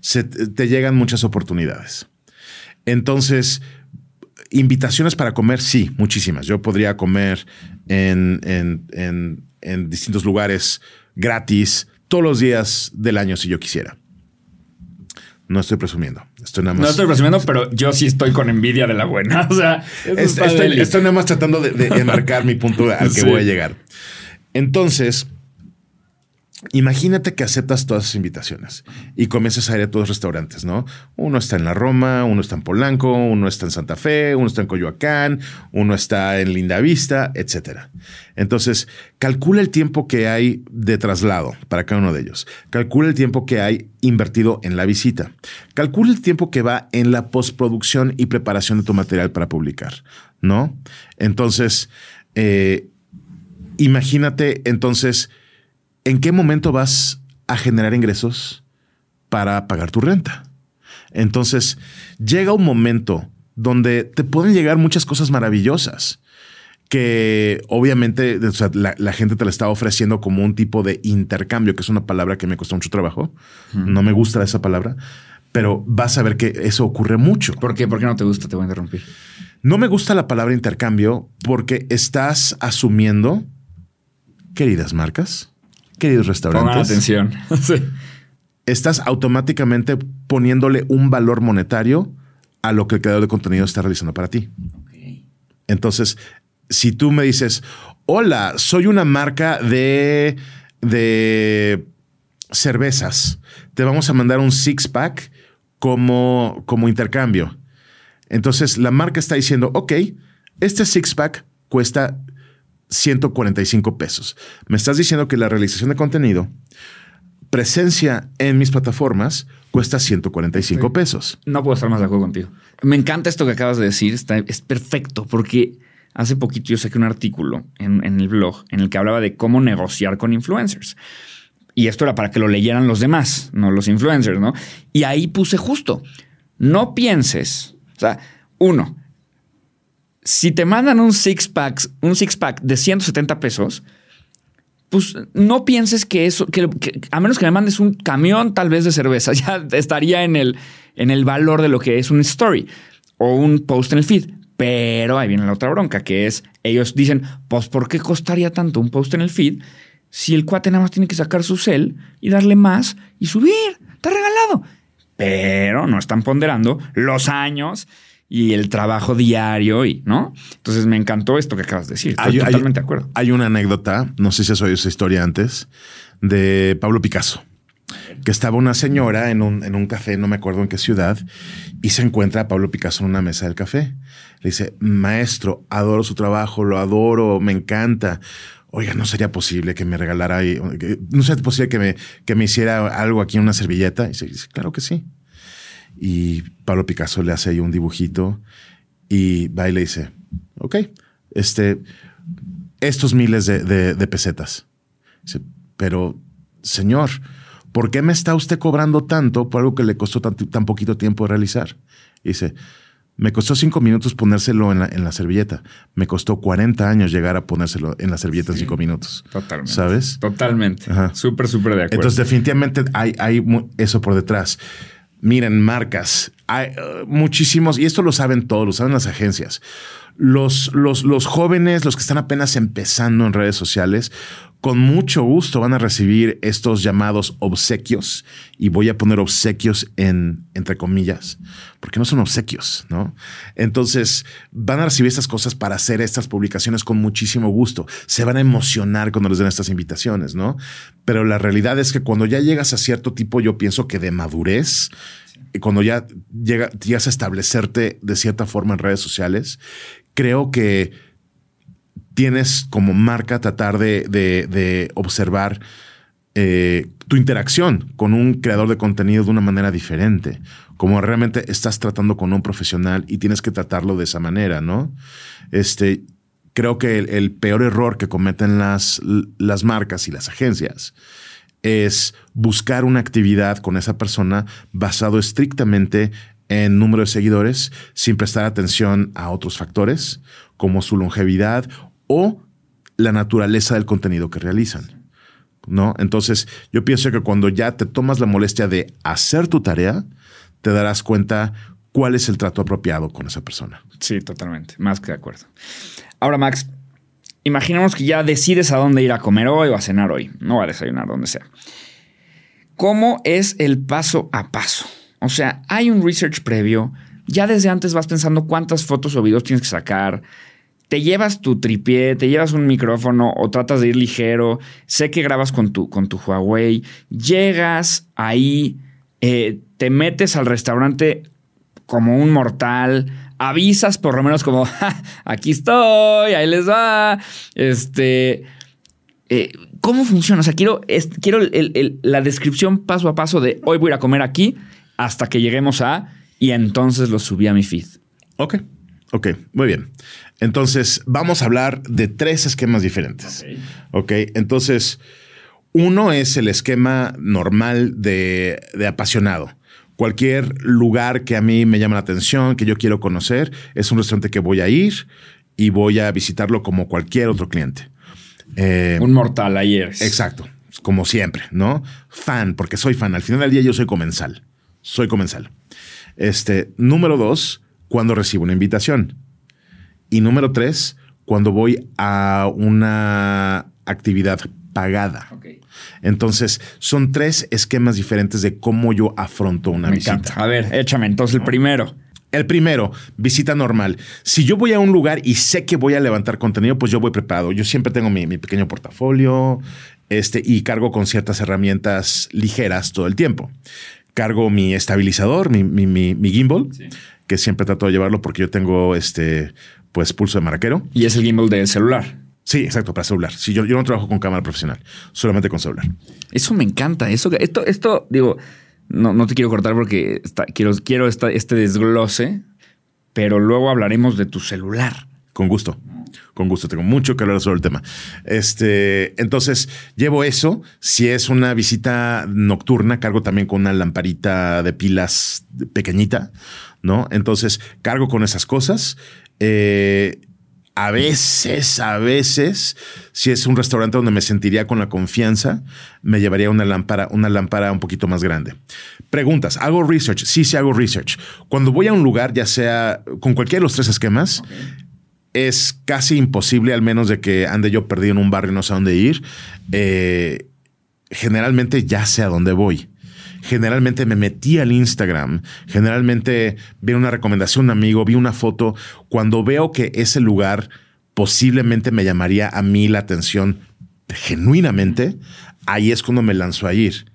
se, te llegan muchas oportunidades. Entonces, Invitaciones para comer, sí, muchísimas. Yo podría comer en, en, distintos lugares gratis todos los días del año si yo quisiera. No estoy presumiendo. Estoy nada más. No estoy presumiendo, pero yo sí estoy con envidia de la buena. O sea, estoy, nada más tratando de, enmarcar mi punto al que voy a llegar. Entonces, Imagínate que aceptas todas esas invitaciones y comienzas a ir a todos los restaurantes, ¿no? Uno está en la Roma, uno está en Polanco, uno está en Santa Fe, uno está en Coyoacán, uno está en Linda Vista, etcétera. Entonces, calcula el tiempo que hay de traslado para cada uno de ellos. Calcula el tiempo que hay invertido en la visita. Calcula el tiempo que va en la postproducción y preparación de tu material para publicar, ¿no? Entonces, eh, imagínate entonces ¿en qué momento vas a generar ingresos para pagar tu renta? Entonces, llega un momento donde te pueden llegar muchas cosas maravillosas que obviamente la, gente te la está ofreciendo como un tipo de intercambio, que es una palabra que me costó mucho trabajo. No me gusta esa palabra, pero vas a ver que eso ocurre mucho. ¿Por qué? ¿Por qué no te gusta? Te voy a interrumpir. No me gusta la palabra intercambio porque estás asumiendo, queridas marcas, queridos restaurantes. Pongan atención. Estás automáticamente poniéndole un valor monetario a lo que el creador de contenido está realizando para ti. Entonces, si tú me dices, hola, soy una marca de, de cervezas, te vamos a mandar un six pack como, como intercambio. Entonces, la marca está diciendo, ok, este six pack cuesta 145 pesos. Me estás diciendo que la realización de contenido, presencia en mis plataformas, cuesta 145 pesos. No puedo estar más de acuerdo contigo. Me encanta esto que acabas de decir. Está, es perfecto porque hace poquito yo saqué un artículo en, en el blog en el que hablaba de cómo negociar con influencers. Y esto era para que lo leyeran los demás, no los influencers, ¿no? Y ahí puse justo, no pienses, o sea, uno, si te mandan un six pack, un six pack de 170 pesos, pues no pienses que eso, que, a menos que me mandes un camión tal vez de cerveza, ya estaría en el, en el valor de lo que es un story o un post en el feed. Pero ahí viene la otra bronca, que es, ellos dicen, pues ¿por qué costaría tanto un post en el feed si el cuate nada más tiene que sacar su cel y darle más y subir? Está regalado. Pero no están ponderando los años y el trabajo diario y, ¿no? Entonces me encantó esto que acabas de decir. Estoy totalmente de acuerdo. Hay una anécdota, no sé si has oído esa historia antes, de Pablo Picasso, que estaba una señora en un, en un café, no me acuerdo en qué ciudad, y se encuentra a Pablo Picasso en una mesa del café. Le dice, maestro, adoro su trabajo, lo adoro, me encanta. Oiga, no sería posible que me regalara, no sería posible que me, que me hiciera algo aquí en una servilleta. Y dice, claro que sí. Y Pablo Picasso le hace ahí un dibujito y va y le dice, ok, este, estos miles de, pesetas. Dice, pero, señor, ¿por qué me está usted cobrando tanto por algo que le costó tan, tan poquito tiempo realizar? dice, me costó cinco minutos ponérselo en la, en la, servilleta. Me costó 40 años llegar a ponérselo en la servilleta en cinco minutos. Totalmente. ¿Sabes? Totalmente. Súper, súper de acuerdo. Entonces, definitivamente hay, hay eso por detrás. Miren, marcas, hay uh, muchísimos, y esto lo saben todos, lo saben las agencias. Los, los, los jóvenes, los que están apenas empezando en redes sociales, con mucho gusto van a recibir estos llamados obsequios y voy a poner obsequios en entre comillas, porque no son obsequios, ¿no? Entonces van a recibir estas cosas para hacer estas publicaciones con muchísimo gusto. Se van a emocionar cuando les den estas invitaciones, ¿no? Pero la realidad es que cuando ya llegas a cierto tipo, yo pienso que de madurez, cuando ya llega, llegas a establecerte de cierta forma en redes sociales, creo que tienes como marca tratar de, observar eh, tu interacción con un creador de contenido de una manera diferente, como realmente estás tratando con un profesional y tienes que tratarlo de esa manera, ¿no? Este, creo que el, peor error que cometen las, las marcas y las agencias es buscar una actividad con esa persona basado estrictamente en número de seguidores sin prestar atención a otros factores como su longevidad o la naturaleza del contenido que realizan. ¿No? Entonces, yo pienso que cuando ya te tomas la molestia de hacer tu tarea, te darás cuenta cuál es el trato apropiado con esa persona. Sí, totalmente. Más que de acuerdo. Ahora, Max, imaginemos que ya decides a dónde ir a comer hoy o a cenar hoy, no a desayunar, donde sea. ¿Cómo es el paso a paso? O sea, hay un research previo. Ya desde antes vas pensando cuántas fotos o videos tienes que sacar, te llevas tu tripié, te llevas un micrófono o tratas de ir ligero, sé que grabas con tu, con tu Huawei, llegas ahí, eh, te metes al restaurante como un mortal, avisas por lo menos como, aquí estoy, ahí les va, este... Eh, ¿Cómo funciona? O sea, quiero, quiero la descripción paso a paso de hoy voy a ir a comer aquí hasta que lleguemos a y entonces lo subí a mi feed. Ok, ok, muy bien. Entonces, vamos a hablar de tres esquemas diferentes. Ok, entonces, uno es el esquema normal de, apasionado. Cualquier lugar que a mí me llama la atención, que yo quiero conocer, es un restaurante que voy a ir y voy a visitarlo como cualquier otro cliente. Eh, un mortal ayer. Exacto, como siempre, ¿no? Fan, porque soy fan. Al final del día yo soy comensal. Soy comensal. Este, número dos, cuando recibo una invitación. Y número tres, cuando voy a una actividad pagada. Entonces, son tres esquemas diferentes de cómo yo afronto una visita. A ver, échame entonces el primero. El primero, visita normal. Si yo voy a un lugar y sé que voy a levantar contenido, pues yo voy preparado. Yo siempre tengo mi, pequeño portafolio este, y cargo con ciertas herramientas ligeras todo el tiempo. Cargo mi estabilizador, mi, mi, gimbal, que siempre trato de llevarlo porque yo tengo este, pues pulso de maraquero. Y es el gimbal de celular. Sí, exacto, para celular. Sí, yo, yo no trabajo con cámara profesional, solamente con celular. Eso me encanta. Eso, esto, esto, digo, no, no te quiero cortar porque quiero, quiero este desglose, pero luego hablaremos de tu celular. Con gusto. Con gusto, tengo mucho que hablar sobre el tema. Este, entonces, llevo eso. Si es una visita nocturna, cargo también con una lamparita de pilas pequeñita, ¿no? Entonces, cargo con esas cosas. Eh, a veces, a veces, si es un restaurante donde me sentiría con la confianza, me llevaría una lámpara, una lámpara un poquito más grande. Preguntas, ¿hago research? Sí, sí hago research. Cuando voy a un lugar, ya sea con cualquiera de los tres esquemas, es casi imposible, al menos de que ande yo perdido en un barrio y no sé a dónde ir. Eh, generalmente ya sé a dónde voy generalmente me metí al Instagram, generalmente vi una recomendación un amigo, vi una foto, cuando veo que ese lugar posiblemente me llamaría a mí la atención genuinamente, ahí es cuando me lanzo a ir.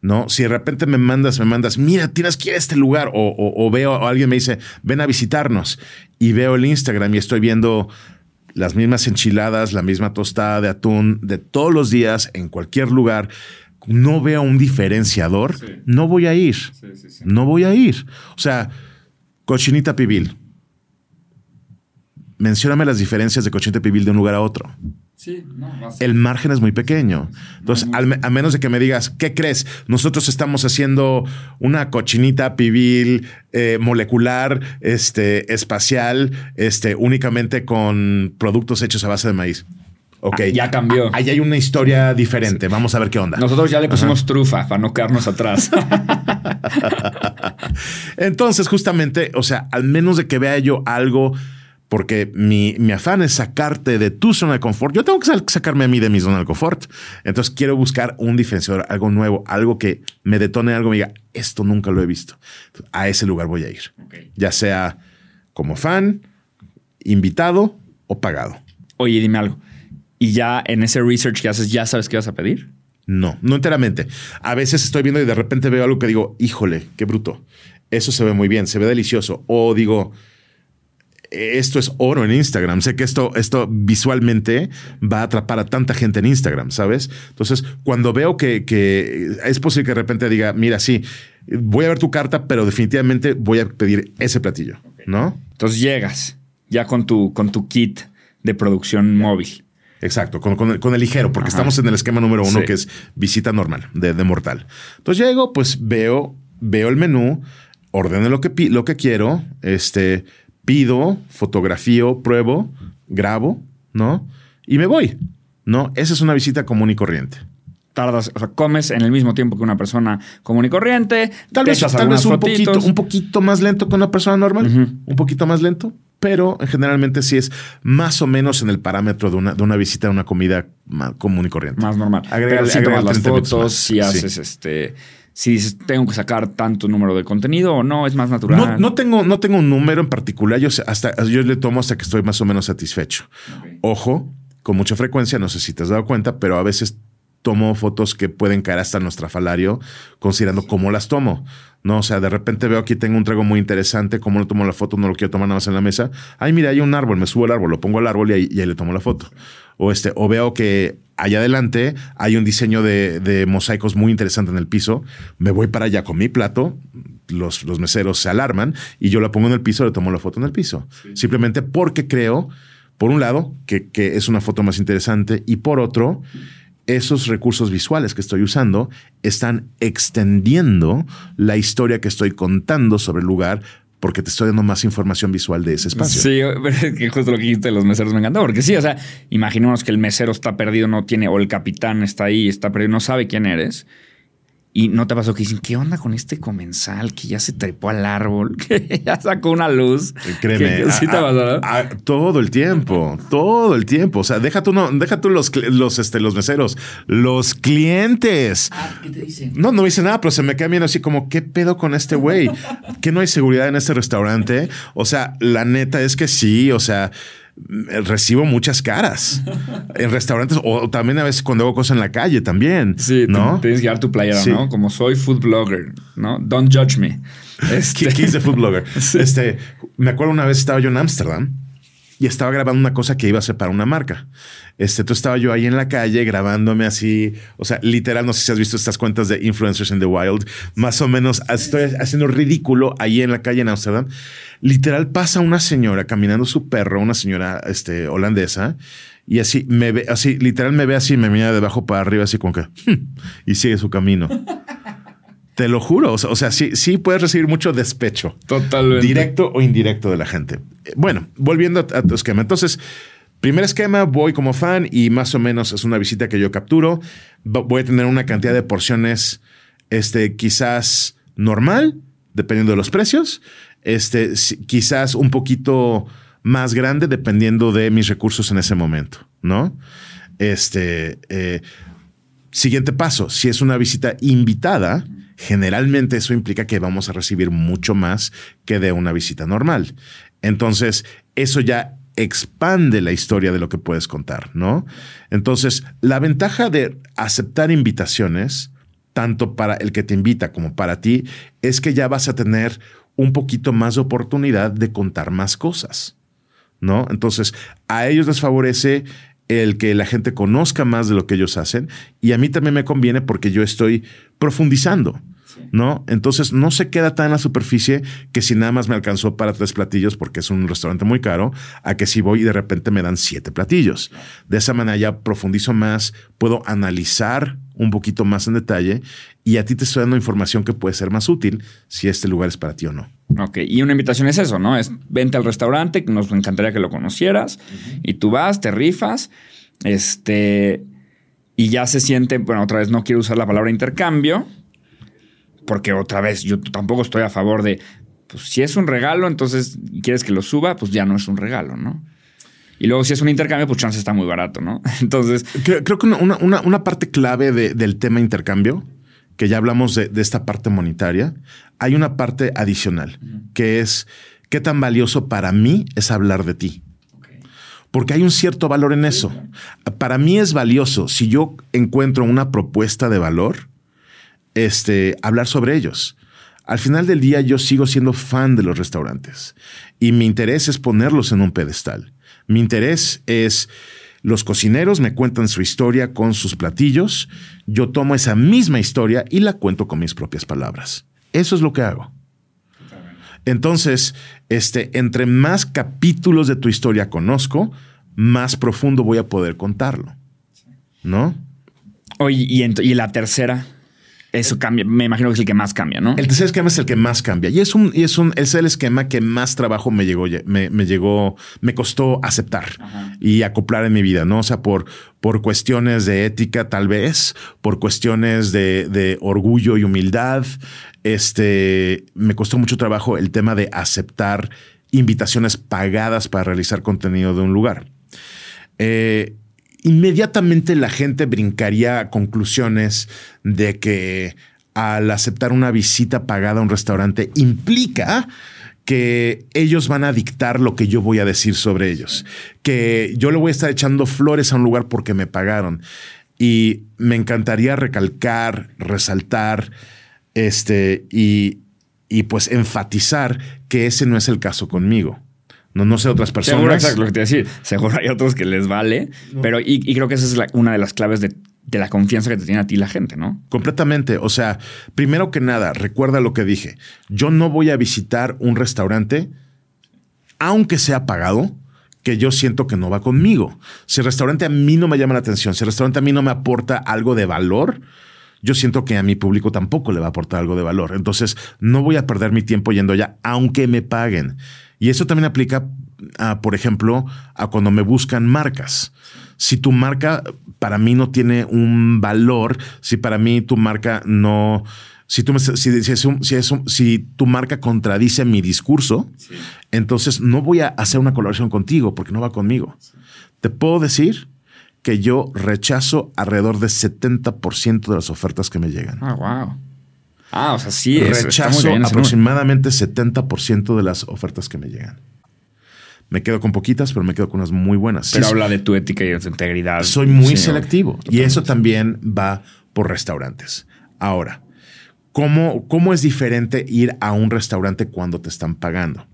¿no? Si de repente me mandas, me mandas, mira, tienes que ir a este lugar, o, veo, o alguien me dice, ven a visitarnos, y veo el Instagram y estoy viendo las mismas enchiladas, la misma tostada de atún de todos los días en cualquier lugar no veo un diferenciador, no voy a ir. no voy a ir. O sea, cochinita pibil. Mencióname las diferencias de cochinita pibil de un lugar a otro. Sí, no, El margen es muy pequeño. Entonces, a menos de que me digas, ¿qué crees? Nosotros estamos haciendo una cochinita pibil eh, molecular, este, espacial, este, únicamente con productos hechos a base de maíz. Ok. Ah, ya cambió. Ahí hay una historia diferente. Vamos a ver qué onda. Nosotros ya le pusimos trufa para no quedarnos atrás. Entonces, justamente, o sea, al menos de que vea yo algo, porque mi, afán es sacarte de tu zona de confort. Yo tengo que sacarme a mí de mi zona de confort. Entonces, quiero buscar un diferenciador, algo nuevo, algo que me detone algo, me diga, esto nunca lo he visto. A ese lugar voy a ir. Ya sea como fan, invitado o pagado. Oye, dime algo y ya en ese research que haces, ya sabes qué vas a pedir? No, no enteramente. A veces estoy viendo y de repente veo algo que digo, híjole, qué bruto. Eso se ve muy bien, se ve delicioso. O digo, esto es oro en Instagram. Sé que esto, esto visualmente va a atrapar a tanta gente en Instagram, ¿sabes? Entonces, cuando veo que, es posible que de repente diga, mira, sí, voy a ver tu carta, pero definitivamente voy a pedir ese platillo, ¿no? Entonces llegas ya con tu, con tu kit de producción móvil. Exacto, con, el, ligero, porque estamos en el esquema número uno que es visita normal, de, mortal. Entonces llego, pues veo, veo el menú, ordeno lo que, lo que quiero, este, pido, fotografío, pruebo, grabo, ¿no? Y me voy, ¿no? Esa es una visita común y corriente tardas, o sea, comes en el mismo tiempo que una persona común y corriente. Tal vez, tal vez un, poquito, un poquito más lento que una persona normal, un poquito más lento, pero generalmente sí es más o menos en el parámetro de una, de una visita a una comida común y corriente. Más normal. Agrega, si tomas las fotos, si haces este si dices, tengo que sacar tanto número de contenido o no, es más natural. No, no tengo, no tengo un número en particular. Yo, hasta, yo le tomo hasta que estoy más o menos satisfecho. Ojo, con mucha frecuencia, no sé si te has dado cuenta, pero a veces tomo fotos que pueden caer hasta nuestro falario, considerando cómo las tomo. No, o sea, de repente veo aquí tengo un trago muy interesante, cómo lo tomo la foto, no lo quiero tomar nada más en la mesa. Ay, mira, hay un árbol, me subo al árbol, lo pongo al árbol y ahí, le tomo la foto. O este, o veo que allá adelante hay un diseño de, mosaicos muy interesante en el piso. Me voy para allá con mi plato, los, los meseros se alarman y yo la pongo en el piso, le tomo la foto en el piso. Simplemente porque creo, por un lado, que, que es una foto más interesante y por otro, esos recursos visuales que estoy usando están extendiendo la historia que estoy contando sobre el lugar porque te estoy dando más información visual de ese espacio. Sí, que justo lo que dijiste de los meseros me encantó, porque sí, o sea, imaginemos que el mesero está perdido, no tiene, o el capitán está ahí, está perdido, no sabe quién eres. Y no te pasó que dicen, ¿qué onda con este comensal que ya se trepó al árbol, que ya sacó una luz? Créeme. sí te todo el tiempo, todo el tiempo. O sea, deja tú, no, deja tú los, los, este, los meseros, los clientes. Ah, ¿Qué te dicen? No, no me dicen nada, pero se me queda viendo así como, ¿qué pedo con este güey? ¿Que no hay seguridad en este restaurante? O sea, la neta es que sí, o sea recibo muchas caras en restaurantes o también a veces cuando hago cosas en la calle también. Sí, ¿no? Tienes que dar tu playera, ¿no? Como soy food blogger, ¿no? Don't judge me. Este... ¿Qué, de food blogger? Este, me acuerdo una vez estaba yo en Ámsterdam y estaba grabando una cosa que iba a ser para una marca. Este, tú estaba yo ahí en la calle grabándome así, o sea, literal, no sé si has visto estas cuentas de influencers in the wild, más o menos estoy haciendo ridículo ahí en la calle en Amsterdam. Literal pasa una señora caminando su perro, una señora este, holandesa, y así me ve, así, literal me ve así, me mira de abajo para arriba, así como que, hmm", y sigue su camino. Te lo juro. O sea, sí, sí puedes recibir mucho despecho. Totalmente. Directo o indirecto de la gente. Bueno, volviendo a, tu esquema. Entonces, primer esquema, voy como fan y más o menos es una visita que yo capturo. Voy a tener una cantidad de porciones, este, quizás normal, dependiendo de los precios. Este, quizás un poquito más grande, dependiendo de mis recursos en ese momento, ¿no? Este, eh, siguiente paso, si es una visita invitada, generalmente eso implica que vamos a recibir mucho más que de una visita normal. Entonces, eso ya expande la historia de lo que puedes contar, ¿no? Entonces, la ventaja de aceptar invitaciones, tanto para el que te invita como para ti, es que ya vas a tener un poquito más de oportunidad de contar más cosas, ¿no? Entonces, a ellos les favorece el que la gente conozca más de lo que ellos hacen y a mí también me conviene porque yo estoy profundizando. ¿No? Entonces no se queda tan en la superficie que si nada más me alcanzó para tres platillos porque es un restaurante muy caro, a que si voy y de repente me dan siete platillos. De esa manera ya profundizo más, puedo analizar un poquito más en detalle y a ti te estoy dando información que puede ser más útil si este lugar es para ti o no. Ok, y una invitación es eso, ¿no? Es vente al restaurante, nos encantaría que lo conocieras y tú vas, te rifas, este, y ya se siente, bueno, otra vez no quiero usar la palabra intercambio, porque otra vez yo tampoco estoy a favor de, pues si es un regalo, entonces quieres que lo suba, pues ya no es un regalo, ¿no? Y luego si es un intercambio, pues chance está muy barato, ¿no? Entonces... Creo, que una, parte clave del tema intercambio, que ya hablamos de, esta parte monetaria, hay una parte adicional, que es qué tan valioso para mí es hablar de ti. Porque hay un cierto valor en eso. Para mí es valioso si yo encuentro una propuesta de valor este, hablar sobre ellos. Al final del día yo sigo siendo fan de los restaurantes y mi interés es ponerlos en un pedestal. Mi interés es los cocineros me cuentan su historia con sus platillos, yo tomo esa misma historia y la cuento con mis propias palabras. Eso es lo que hago. Entonces, este, entre más capítulos de tu historia conozco, más profundo voy a poder contarlo. ¿No? Oye, ¿y, y la tercera? Eso cambia, me imagino que es el que más cambia, ¿no? El tercer esquema es el que más cambia y es un, y es un, es el esquema que más trabajo me llegó, me, me llegó, me costó aceptar y acoplar en mi vida, ¿no? O sea, por, por cuestiones de ética, tal vez, por cuestiones de, de orgullo y humildad. Este me costó mucho trabajo el tema de aceptar invitaciones pagadas para realizar contenido de un lugar. Eh, inmediatamente la gente brincaría a conclusiones de que al aceptar una visita pagada a un restaurante implica que ellos van a dictar lo que yo voy a decir sobre ellos, que yo le voy a estar echando flores a un lugar porque me pagaron. Y me encantaría recalcar, resaltar, este, y, y pues enfatizar que ese no es el caso conmigo. No, no sé otras personas. Seguro, exacto, lo que te iba a decir. Seguro hay otros que les vale, pero y, y, creo que esa es una de las claves de, de, la confianza que te tiene a ti la gente, ¿no? Completamente. O sea, primero que nada, recuerda lo que dije. Yo no voy a visitar un restaurante, aunque sea pagado, que yo siento que no va conmigo. Si el restaurante a mí no me llama la atención, si el restaurante a mí no me aporta algo de valor, yo siento que a mi público tampoco le va a aportar algo de valor. Entonces, no voy a perder mi tiempo yendo allá, aunque me paguen. Y eso también aplica, a, por ejemplo, a cuando me buscan marcas. Si tu marca para mí no tiene un valor, si para mí tu marca no, si, tú me, si, si, es un, si, es un, si, tu marca contradice mi discurso, sí. entonces no voy a hacer una colaboración contigo porque no va conmigo. Sí. Te puedo decir que yo rechazo alrededor de 70% de las ofertas que me llegan. Ah, wow. Ah, o sea, sí. Rechazo bien, aproximadamente 70% de las ofertas que me llegan. Me quedo con poquitas, pero me quedo con unas muy buenas. Pero sí, habla de tu ética y de tu integridad. Soy muy selectivo. Y eso también va por restaurantes. Ahora, ¿cómo, ¿cómo es diferente ir a un restaurante cuando te están pagando?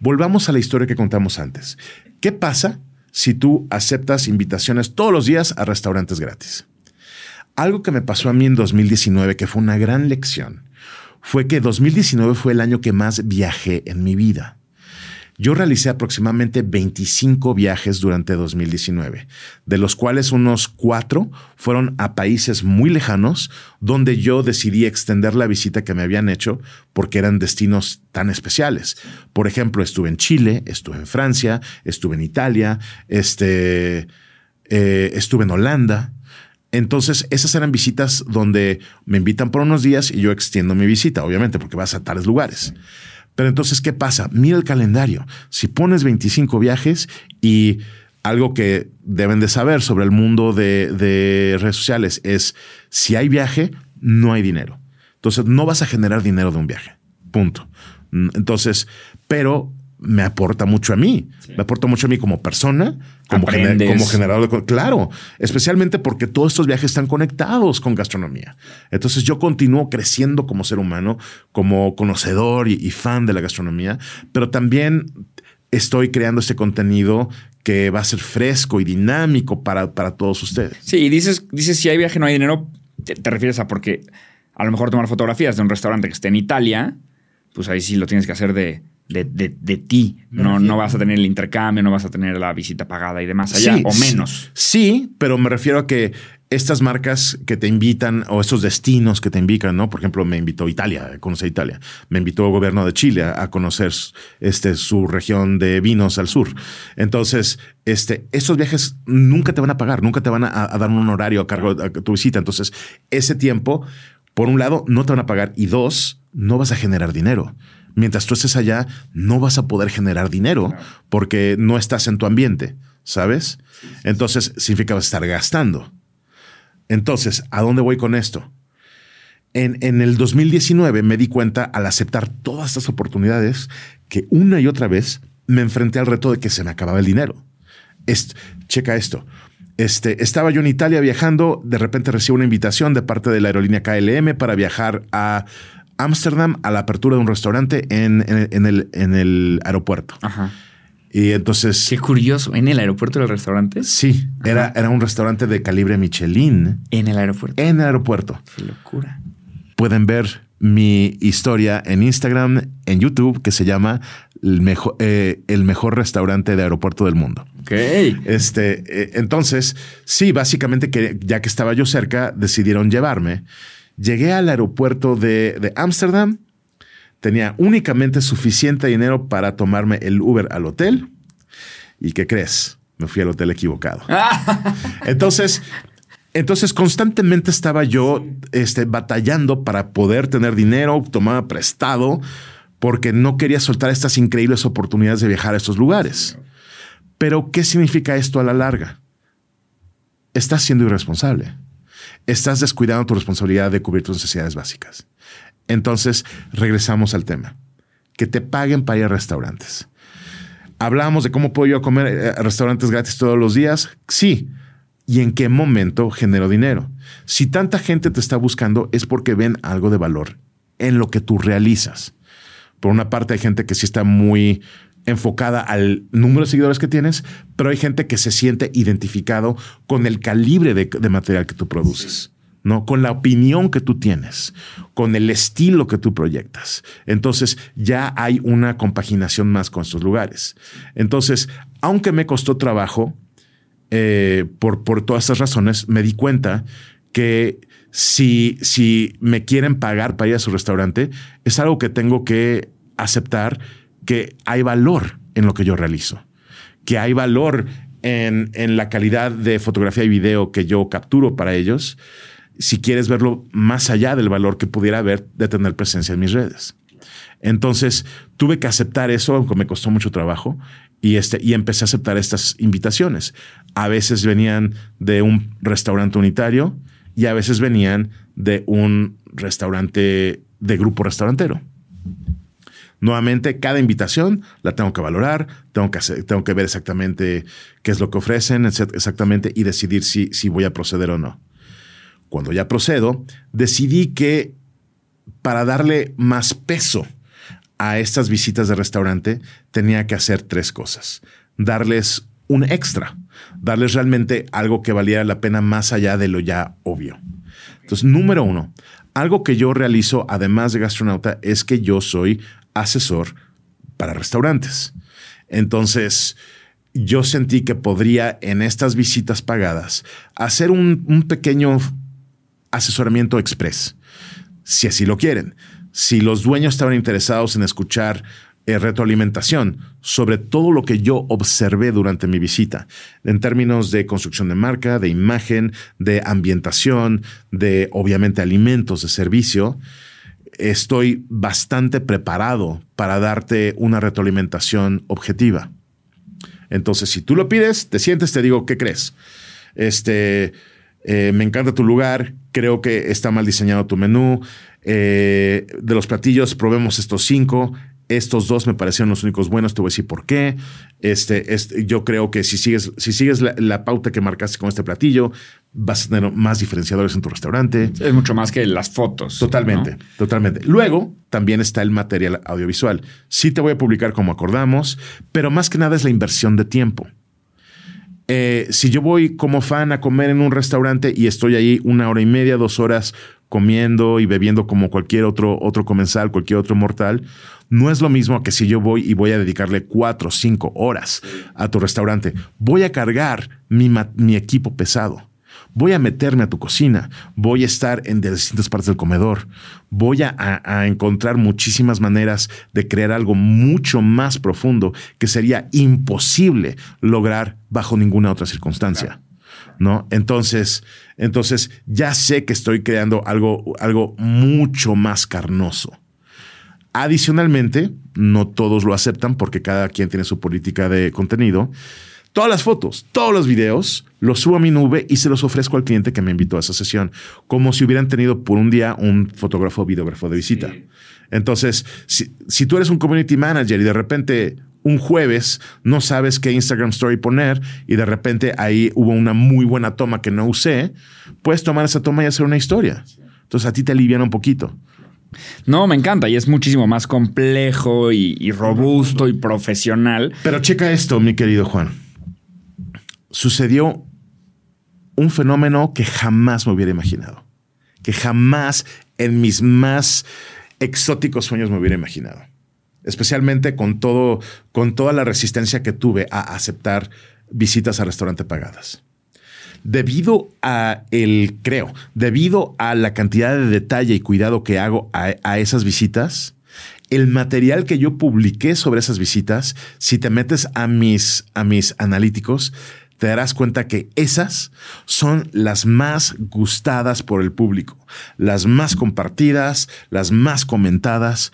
Volvamos a la historia que contamos antes. ¿Qué pasa si tú aceptas invitaciones todos los días a restaurantes gratis? Algo que me pasó a mí en 2019, que fue una gran lección, fue que 2019 fue el año que más viajé en mi vida. Yo realicé aproximadamente 25 viajes durante 2019, de los cuales unos cuatro fueron a países muy lejanos, donde yo decidí extender la visita que me habían hecho porque eran destinos tan especiales. Por ejemplo, estuve en Chile, estuve en Francia, estuve en Italia, este, eh, estuve en Holanda. Entonces, esas eran visitas donde me invitan por unos días y yo extiendo mi visita, obviamente, porque vas a tales lugares. Pero entonces, ¿qué pasa? Mira el calendario. Si pones 25 viajes y algo que deben de saber sobre el mundo de, de redes sociales es si hay viaje, no hay dinero. Entonces, no vas a generar dinero de un viaje. Punto. Entonces, pero me aporta mucho a mí. Sí. Me aporta mucho a mí como persona, como, gener como generador de... Claro, especialmente porque todos estos viajes están conectados con gastronomía. Entonces yo continúo creciendo como ser humano, como conocedor y, y fan de la gastronomía, pero también estoy creando este contenido que va a ser fresco y dinámico para, para todos ustedes. Sí, y dices, dices si hay viaje no hay dinero, te, te refieres a porque a lo mejor tomar fotografías de un restaurante que esté en Italia, pues ahí sí lo tienes que hacer de de, de, de ti. No, no, vas a tener el intercambio, no vas a tener la visita pagada y demás allá, sí, o menos. Sí, pero me refiero a que estas marcas que te invitan o estos destinos que te invitan, ¿no? Por ejemplo, me invitó Italia, a conocer Italia. Me invitó el gobierno de Chile a conocer este, su región de vinos al sur. Entonces, este, estos viajes nunca te van a pagar, nunca te van a, a dar un horario a cargo de tu visita. Entonces, ese tiempo, por un lado, no te van a pagar y dos, no vas a generar dinero mientras tú estés allá, no vas a poder generar dinero porque no estás en tu ambiente, ¿sabes? Entonces significa estar gastando. Entonces, ¿a dónde voy con esto? En, en, el 2019 me di cuenta al aceptar todas estas oportunidades que una y otra vez me enfrenté al reto de que se me acababa el dinero. Es, checa esto. Este, estaba yo en Italia viajando, de repente recibo una invitación de parte de la aerolínea KLM para viajar a Ámsterdam a la apertura de un restaurante en, en, en, el, en el aeropuerto. Ajá. Y entonces. Qué curioso. ¿En el aeropuerto del restaurante? Sí, era, era, un restaurante de calibre Michelin. ¿En el aeropuerto? En el aeropuerto. Qué locura. Pueden ver mi historia en Instagram, en YouTube, que se llama el mejor, eh, el mejor restaurante de aeropuerto del mundo. Ok. Este, eh, entonces, sí, básicamente que ya que estaba yo cerca, decidieron llevarme. Llegué al aeropuerto de Ámsterdam, tenía únicamente suficiente dinero para tomarme el Uber al hotel. ¿Y qué crees? Me fui al hotel equivocado. entonces, entonces constantemente estaba yo este, batallando para poder tener dinero, tomaba prestado, porque no quería soltar estas increíbles oportunidades de viajar a estos lugares. Pero, ¿qué significa esto a la larga? Estás siendo irresponsable estás descuidando tu responsabilidad de cubrir tus necesidades básicas. Entonces, regresamos al tema. Que te paguen para ir a restaurantes. Hablamos de cómo puedo yo comer eh, a restaurantes gratis todos los días. Sí. ¿Y en qué momento genero dinero? Si tanta gente te está buscando es porque ven algo de valor en lo que tú realizas. Por una parte hay gente que sí está muy enfocada al número de seguidores que tienes, pero hay gente que se siente identificado con el calibre de, material que tú produces. ¿no? Con la opinión que tú tienes, con el estilo que tú proyectas. Entonces ya hay una compaginación más con estos lugares. Entonces, aunque me costó trabajo, eh, por, por todas estas razones, me di cuenta que si, si me quieren pagar para ir a su restaurante, es algo que tengo que aceptar que hay valor en lo que yo realizo, que hay valor en, en la calidad de fotografía y video que yo capturo para ellos, si quieres verlo más allá del valor que pudiera haber de tener presencia en mis redes. Entonces tuve que aceptar eso, aunque me costó mucho trabajo, y, este, y empecé a aceptar estas invitaciones. A veces venían de un restaurante unitario y a veces venían de un restaurante de grupo restaurantero. Nuevamente, cada invitación la tengo que valorar, tengo que, tengo que ver exactamente qué es lo que ofrecen, exactamente, y decidir si, si voy a proceder o no. Cuando ya procedo, decidí que para darle más peso a estas visitas de restaurante, tenía que hacer tres cosas. Darles un extra, darles realmente algo que valiera la pena más allá de lo ya obvio. Entonces, número uno, algo que yo realizo además de gastronauta es que yo soy asesor para restaurantes. Entonces, yo sentí que podría en estas visitas pagadas hacer un, pequeño asesoramiento express, si así lo quieren. Si los dueños estaban interesados en escuchar eh, retroalimentación sobre todo lo que yo observé durante mi visita, en términos de construcción de marca, de imagen, de ambientación, de obviamente alimentos, de servicio, estoy bastante preparado para darte una retroalimentación objetiva. Entonces, si tú lo pides, te sientes, te digo, ¿qué crees? Este, eh, me encanta tu lugar, creo que está mal diseñado tu menú. Eh, de los platillos, probemos estos cinco. Estos dos me parecieron los únicos buenos, te voy a decir por qué. Este, este yo creo que si sigues, si sigues la, pauta que marcaste con este platillo, vas a tener más diferenciadores en tu restaurante. Es mucho más que las fotos. Totalmente, totalmente. Luego también está el material audiovisual. Sí te voy a publicar como acordamos, pero más que nada es la inversión de tiempo. Eh, si yo voy como fan a comer en un restaurante y estoy ahí una hora y media, dos horas comiendo y bebiendo como cualquier otro, otro comensal, cualquier otro mortal, no es lo mismo que si yo voy y voy a dedicarle cuatro o cinco horas a tu restaurante. Voy a cargar mi, mi equipo pesado. Voy a meterme a tu cocina, voy a estar en distintas partes del comedor, voy a, a, encontrar muchísimas maneras de crear algo mucho más profundo que sería imposible lograr bajo ninguna otra circunstancia. ¿No? Entonces, entonces ya sé que estoy creando algo, algo mucho más carnoso. Adicionalmente, no todos lo aceptan porque cada quien tiene su política de contenido. Todas las fotos, todos los videos, los subo a mi nube y se los ofrezco al cliente que me invitó a esa sesión, como si hubieran tenido por un día un fotógrafo o videógrafo de visita. Entonces, si, si tú eres un community manager y de repente un jueves no sabes qué Instagram Story poner y de repente ahí hubo una muy buena toma que no usé, puedes tomar esa toma y hacer una historia. Entonces a ti te alivian un poquito. No, me encanta y es muchísimo más complejo y, robusto y profesional. Pero checa esto, mi querido Juan. Sucedió un fenómeno que jamás me hubiera imaginado, que jamás en mis más exóticos sueños me hubiera imaginado, especialmente con todo, con toda la resistencia que tuve a aceptar visitas a restaurante pagadas debido a el, creo, debido a la cantidad de detalle y cuidado que hago a, esas visitas, el material que yo publiqué sobre esas visitas, si te metes a mis, a mis analíticos, te darás cuenta que esas son las más gustadas por el público, las más compartidas, las más comentadas,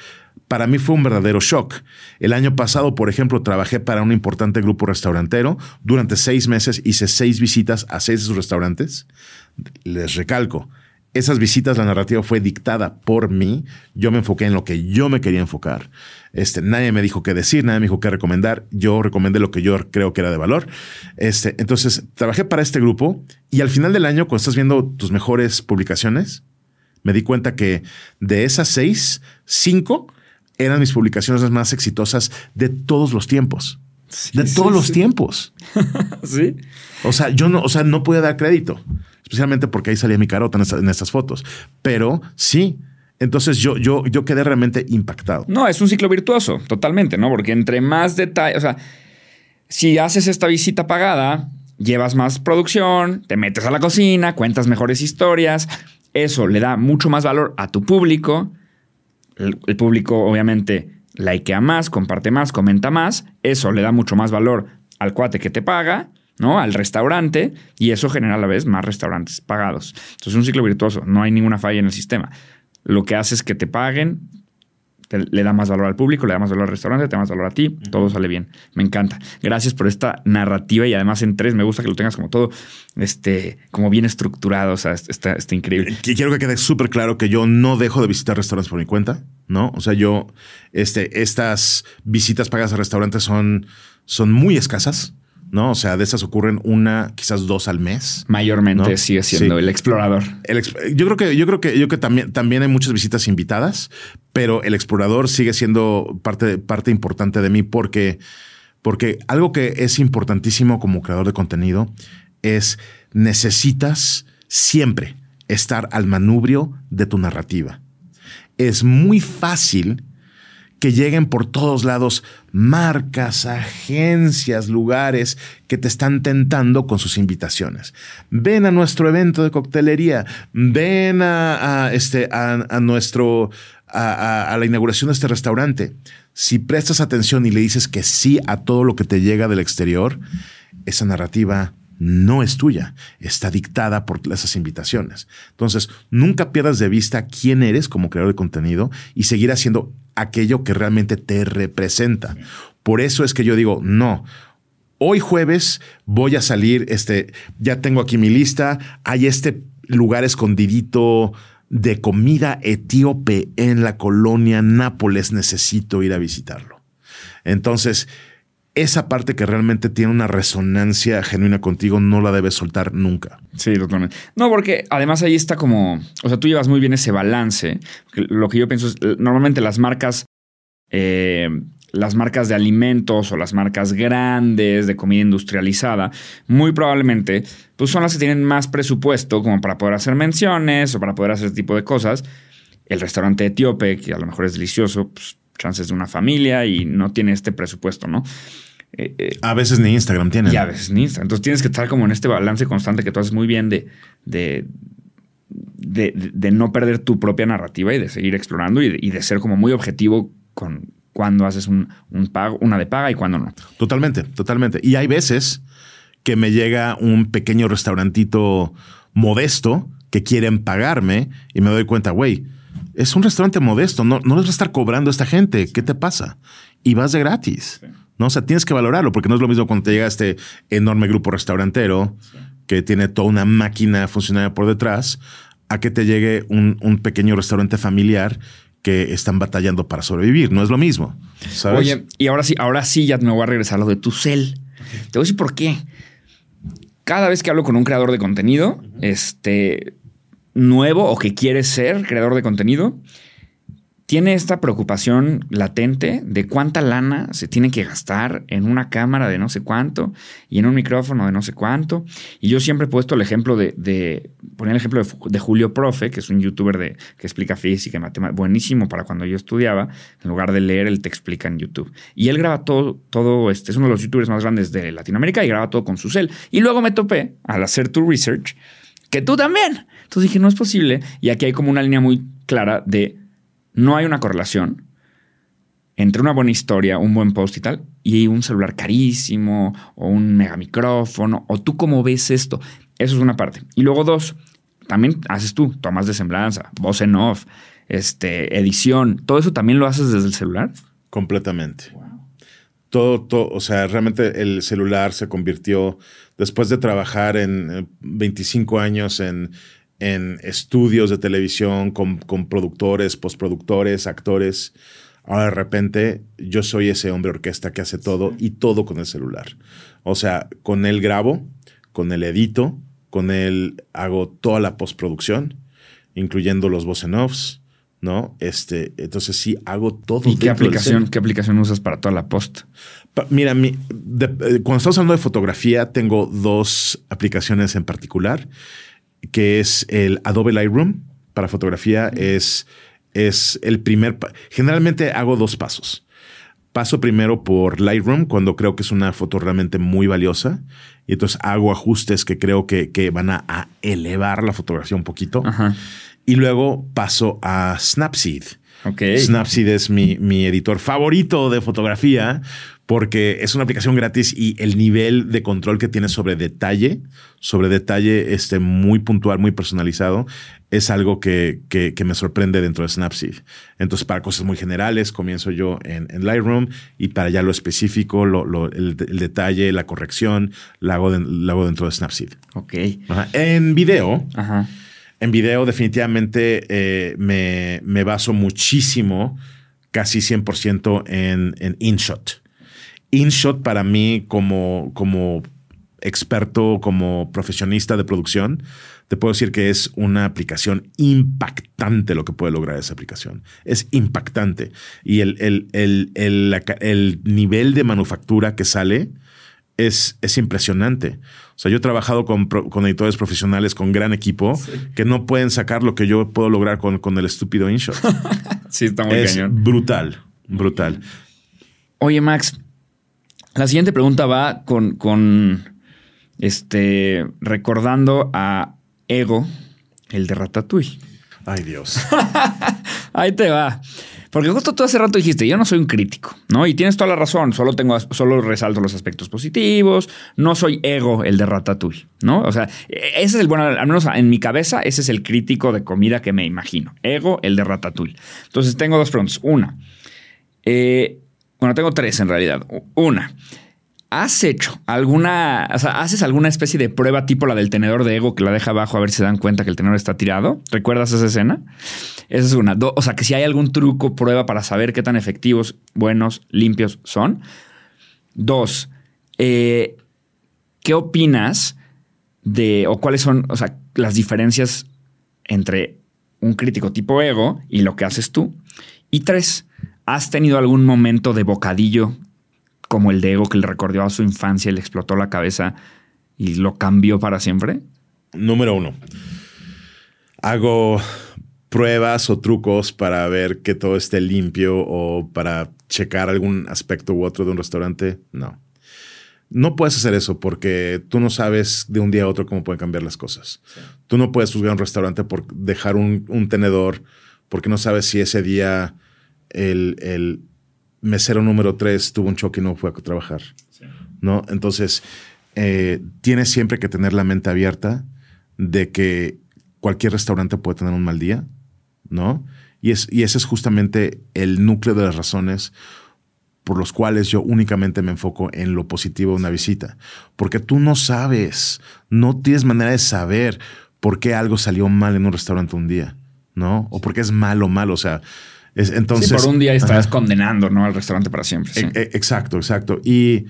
para mí fue un verdadero shock. El año pasado, por ejemplo, trabajé para un importante grupo restaurantero. Durante seis meses hice seis visitas a seis de sus restaurantes. Les recalco, esas visitas, la narrativa fue dictada por mí. Yo me enfoqué en lo que yo me quería enfocar. Este, nadie me dijo qué decir, nadie me dijo qué recomendar. Yo recomendé lo que yo creo que era de valor. Este, entonces, trabajé para este grupo y al final del año, cuando estás viendo tus mejores publicaciones, me di cuenta que de esas seis, cinco eran mis publicaciones más exitosas de todos los tiempos. de todos los tiempos. sí. O sea, yo no, o sea, no pude dar crédito, especialmente porque ahí salía mi carota en, estas fotos. Pero sí, entonces yo, yo, yo quedé realmente impactado. No, es un ciclo virtuoso, totalmente, ¿no? Porque entre más detalles, o sea, si haces esta visita pagada, llevas más producción, te metes a la cocina, cuentas mejores historias, eso le da mucho más valor a tu público el, público obviamente likea más, comparte más, comenta más, eso le da mucho más valor al cuate que te paga, ¿no? Al restaurante y eso genera a la vez más restaurantes pagados. Entonces es un ciclo virtuoso, no hay ninguna falla en el sistema. Lo que hace es que te paguen, le da más valor al público, le da más valor al restaurante, te da más valor a ti, todo sale bien. Me encanta. Gracias por esta narrativa y además en tres me gusta que lo tengas como todo, este, como bien estructurado, o sea, está, está increíble. Quiero que quede súper claro que yo no dejo de visitar restaurantes por mi cuenta, ¿no? O sea, yo, este, estas visitas pagas a restaurantes son, son muy escasas. ¿No? O sea, de esas ocurren una, quizás dos al mes. Mayormente sigue siendo el explorador. yo creo que, yo creo que, yo que también, también hay muchas visitas invitadas, pero el explorador sigue siendo parte, parte importante de mí porque, porque algo que es importantísimo como creador de contenido es necesitas siempre estar al manubrio de tu narrativa. Es muy fácil que lleguen por todos lados marcas, agencias, lugares que te están tentando con sus invitaciones. Ven a nuestro evento de coctelería, ven a, este, a, nuestro, a, la inauguración de este restaurante. Si prestas atención y le dices que sí a todo lo que te llega del exterior, esa narrativa no es tuya, está dictada por esas invitaciones. Entonces, nunca pierdas de vista quién eres como creador de contenido y seguir haciendo aquello que realmente te representa. Por eso es que yo digo, no, hoy jueves voy a salir, este, ya tengo aquí mi lista, hay este lugar escondidito de comida etíope en la colonia Nápoles, necesito ir a visitarlo. Entonces, esa parte que realmente tiene una resonancia genuina contigo no la debes soltar nunca. Sí, totalmente. No, porque además ahí está como, o sea, tú llevas muy bien ese balance. Lo que yo pienso es, normalmente las marcas, eh, las marcas de alimentos o las marcas grandes de comida industrializada, muy probablemente, pues son las que tienen más presupuesto como para poder hacer menciones o para poder hacer ese tipo de cosas. El restaurante etíope, que a lo mejor es delicioso, pues chances de una familia y no tiene este presupuesto, ¿no? Eh, eh, a veces ni Instagram tiene. Y a veces ni Instagram. Entonces tienes que estar como en este balance constante que tú haces muy bien de, de, de, no perder tu propia narrativa y de seguir explorando y de, ser como muy objetivo con cuando haces un, pago, una de paga y cuando no. Totalmente, totalmente. Y hay veces que me llega un pequeño restaurantito modesto que quieren pagarme y me doy cuenta, güey, es un restaurante modesto, no, no les va a estar cobrando a esta gente. ¿Qué te pasa? Y vas de gratis. ¿no? O sea, tienes que valorarlo porque no es lo mismo cuando te llega este enorme grupo restaurantero que tiene toda una máquina funcionaria por detrás a que te llegue un, pequeño restaurante familiar que están batallando para sobrevivir. No es lo mismo. Oye, y ahora sí, ahora sí ya me voy a regresar a lo de tu cel. Te voy a decir por qué. Cada vez que hablo con un creador de contenido, este nuevo o que quiere ser creador de contenido, tiene esta preocupación latente de cuánta lana se tiene que gastar en una cámara de no sé cuánto y en un micrófono de no sé cuánto. Y yo siempre he puesto el ejemplo de, de poner el ejemplo de, Julio Profe, que es un youtuber de, que explica física y matemáticas, buenísimo para cuando yo estudiaba. En lugar de leer, él te explica en YouTube. Y él graba todo, todo este, es uno de los youtubers más grandes de Latinoamérica y graba todo con su cel. Y luego me topé al hacer tu research que tú también. Entonces dije, no es posible. Y aquí hay como una línea muy clara de no hay una correlación entre una buena historia, un buen post y tal, y un celular carísimo o un mega micrófono, o tú cómo ves esto. Eso es una parte. Y luego dos, también haces tú, tomas de semblanza, voz en off, este, edición, ¿todo eso también lo haces desde el celular? Completamente. Todo, todo, o sea, realmente el celular se convirtió, después de trabajar en 25 eh, años en, en estudios de televisión con, con productores, postproductores, actores, ahora de repente yo soy ese hombre orquesta que hace todo y todo con el celular. O sea, con él grabo, con él edito, con él hago toda la postproducción, incluyendo los voice offs, ¿no? Este, entonces sí hago todo. ¿Y qué aplicación, qué aplicación usas para toda la post? mira, mi, eh, cuando estamos hablando de fotografía, tengo dos aplicaciones en particular, que es el Adobe Lightroom para fotografía, es, es el primer... Generalmente hago dos pasos. Paso primero por Lightroom cuando creo que es una foto realmente muy valiosa y entonces hago ajustes que creo que, que van a, elevar la fotografía un poquito. Y luego paso a Snapseed. Okay. Snapseed es mi, mi editor favorito de fotografía porque es una aplicación gratis y el nivel de control que tiene sobre detalle, sobre detalle este, muy puntual, muy personalizado, es algo que, que, me sorprende dentro de Snapseed. Entonces, para cosas muy generales, comienzo yo en, Lightroom y para ya lo específico, lo, el, detalle, la corrección, la hago, hago dentro de Snapseed. Ok. En video. En video definitivamente eh, me, me, baso muchísimo, casi 100% en, en InShot. InShot para mí como, como experto, como profesionista de producción, te puedo decir que es una aplicación impactante lo que puede lograr esa aplicación. Es impactante. Y el, el, nivel de manufactura que sale es, es, impresionante. O sea, yo he trabajado con, editores profesionales con gran equipo que no pueden sacar lo que yo puedo lograr con, con el estúpido InShot. sí, está muy es Brutal, brutal. Oye, Max, la siguiente pregunta va con, con este, recordando a Ego, el de Ratatouille. Ay, Dios. Ahí te va. Porque justo tú hace rato dijiste, yo no soy un crítico, ¿no? Y tienes toda la razón, solo tengo, solo resalto los aspectos positivos, no soy ego el de Ratatouille, ¿no? O sea, ese es el, bueno, al menos en mi cabeza, ese es el crítico de comida que me imagino, ego el de Ratatouille. Entonces tengo dos preguntas. Una, eh, bueno, tengo tres en realidad. Una, ¿has hecho alguna, o sea, haces alguna especie de prueba tipo la del tenedor de ego que la deja abajo a ver si dan cuenta que el tenedor está tirado? ¿Recuerdas esa escena? Esa es una. o sea, que si hay algún truco, prueba para saber qué tan efectivos, buenos, limpios son. Dos, eh, ¿qué opinas de, o cuáles son, o sea, las diferencias entre un crítico tipo ego y lo que haces tú? Y tres, ¿Has tenido algún momento de bocadillo como el de Ego que le recordó a su infancia y le explotó la cabeza y lo cambió para siempre? Número uno. Hago pruebas o trucos para ver que todo esté limpio o para checar algún aspecto u otro de un restaurante. No. No puedes hacer eso porque tú no sabes de un día a otro cómo pueden cambiar las cosas. Tú no puedes juzgar un restaurante por dejar un, un tenedor porque no sabes si ese día el, mesero número 3 tuvo un choque y no fue a trabajar. ¿no? Entonces, eh, tienes siempre que tener la mente abierta de que cualquier restaurante puede tener un mal día, ¿no? Y, es, y ese es justamente el núcleo de las razones por los cuales yo únicamente me enfoco en lo positivo de una visita. Porque tú no sabes, no tienes manera de saber por qué algo salió mal en un restaurante un día, ¿no? O por qué es malo o malo. O sea, entonces, por un día estás condenando ¿no? al restaurante para siempre. E, e, exacto, exacto. Y,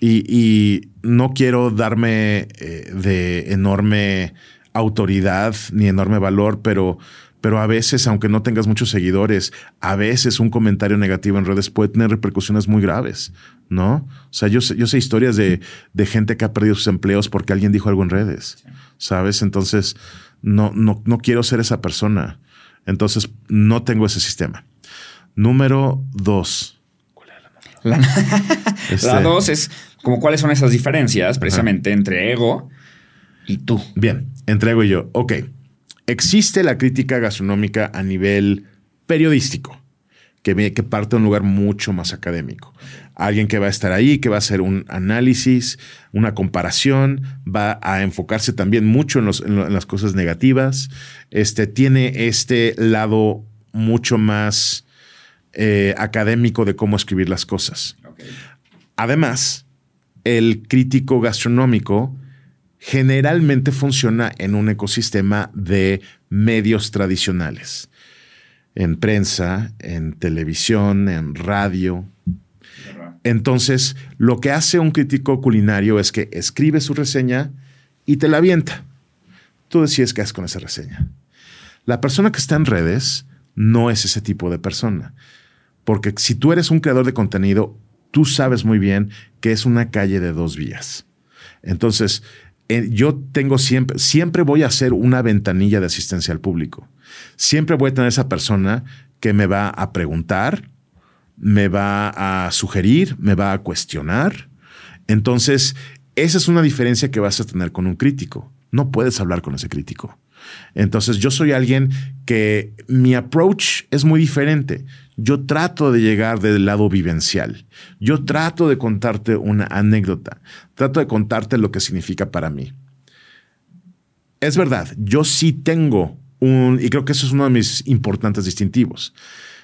y, no quiero darme eh, de enorme autoridad ni enorme valor, pero, pero a veces, aunque no tengas muchos seguidores, a veces un comentario negativo en redes puede tener repercusiones muy graves, ¿no? O sea, yo sé, yo sé historias de, de gente que ha perdido sus empleos porque alguien dijo algo en redes, ¿sabes? Entonces, no, no, no quiero ser esa persona. Entonces, no tengo ese sistema. Número dos. ¿Cuál era la, este, dos es como cuáles son esas diferencias precisamente entre ego y tú. Bien, entre ego y yo. Ok. Existe la crítica gastronómica a nivel periodístico, que, que parte de un lugar mucho más académico. Alguien que va a estar ahí, que va a hacer un análisis, una comparación, va a enfocarse también mucho en, las cosas negativas. Este, tiene este lado mucho más eh, académico de cómo escribir las cosas. Además, el crítico gastronómico generalmente funciona en un ecosistema de medios tradicionales, en prensa, en televisión, en radio. Entonces, lo que hace un crítico culinario es que escribe su reseña y te la avienta. Tú decides qué haces con esa reseña. La persona que está en redes no es ese tipo de persona. Porque si tú eres un creador de contenido, tú sabes muy bien que es una calle de dos vías. Entonces, eh, yo tengo siempre, siempre voy a hacer una ventanilla de asistencia al público. Siempre voy a tener esa persona que me va a preguntar, me va a sugerir, me va a cuestionar. Entonces, esa es una diferencia que vas a tener con un crítico. No puedes hablar con ese crítico. Entonces, yo soy alguien que mi approach es muy diferente. Yo trato de llegar del lado vivencial. Yo trato de contarte una anécdota. Trato de contarte lo que significa para mí. Es verdad, yo sí tengo un, y creo que eso es uno de mis importantes distintivos.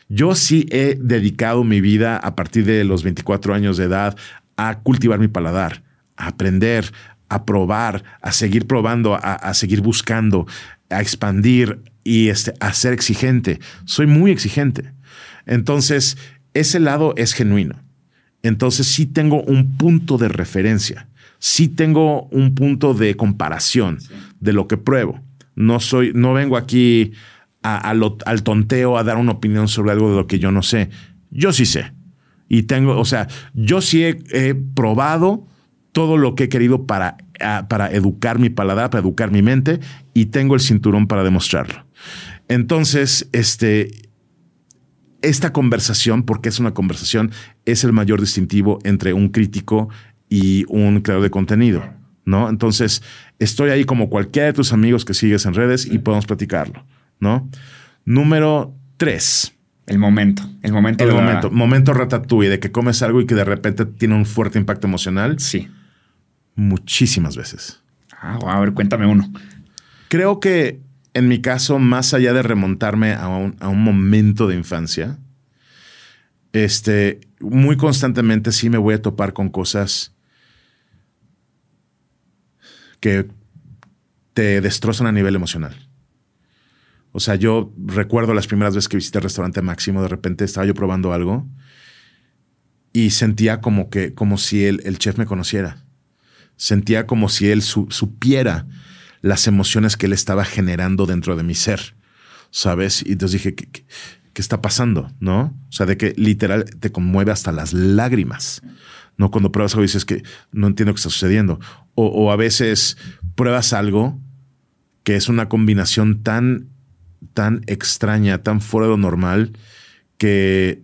Yo sí he dedicado mi vida a partir de los 24 años de edad a cultivar mi paladar, a aprender, a probar, a seguir probando, a, seguir buscando, a expandir y este, a ser exigente. Soy muy exigente. Entonces, ese lado es genuino. Entonces, sí tengo un punto de referencia. Sí tengo un punto de comparación de lo que pruebo. No soy, no vengo aquí al tonteo a dar una opinión sobre algo de lo que yo no sé. Yo sí sé. Y tengo, o sea, yo sí he, probado todo lo que he querido para, para educar mi paladar, para educar mi mente, y tengo el cinturón para demostrarlo. Entonces, este, esta conversación, porque es una conversación, es el mayor distintivo entre un crítico y un creador de contenido, ¿no? Entonces, estoy ahí como cualquiera de tus amigos que sigues en redes y podemos platicarlo, ¿no? Número tres. El momento, el momento. El momento, momento ratatouille, de que comes algo y que de repente tiene un fuerte impacto emocional. Sí. Muchísimas veces. Ah, a ver, cuéntame uno. Creo que en mi caso, más allá de remontarme a un, momento de infancia, este, muy constantemente sí me voy a topar con cosas que te destrozan a nivel emocional. O sea, yo recuerdo las primeras veces que visité el restaurante Máximo, de repente estaba yo probando algo y sentía como que, como si el, el chef me conociera. Sentía como si él supiera las emociones que él estaba generando dentro de mi ser, ¿sabes? Y entonces dije, ¿qué, qué, está pasando? ¿No? O sea, de que literal te conmueve hasta las lágrimas. ¿No? Cuando pruebas algo dices que no entiendo qué está sucediendo. O, a veces pruebas algo que es una combinación tan, tan extraña, tan fuera de lo normal, que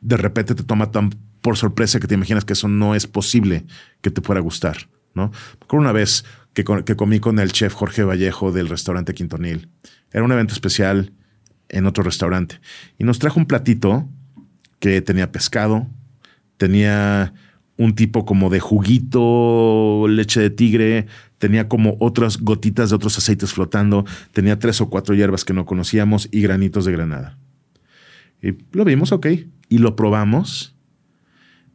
de repente te toma tan por sorpresa que te imaginas que eso no es posible que te pueda gustar. ¿no? Por una vez que, comí con el chef Jorge Vallejo del restaurante Quintonil. Era un evento especial en otro restaurante. Y nos trajo un platito que tenía pescado, tenía un tipo como de juguito, leche de tigre, tenía como otras gotitas de otros aceites flotando, tenía tres o cuatro hierbas que no conocíamos y granitos de granada. Y lo vimos, ok, y lo probamos.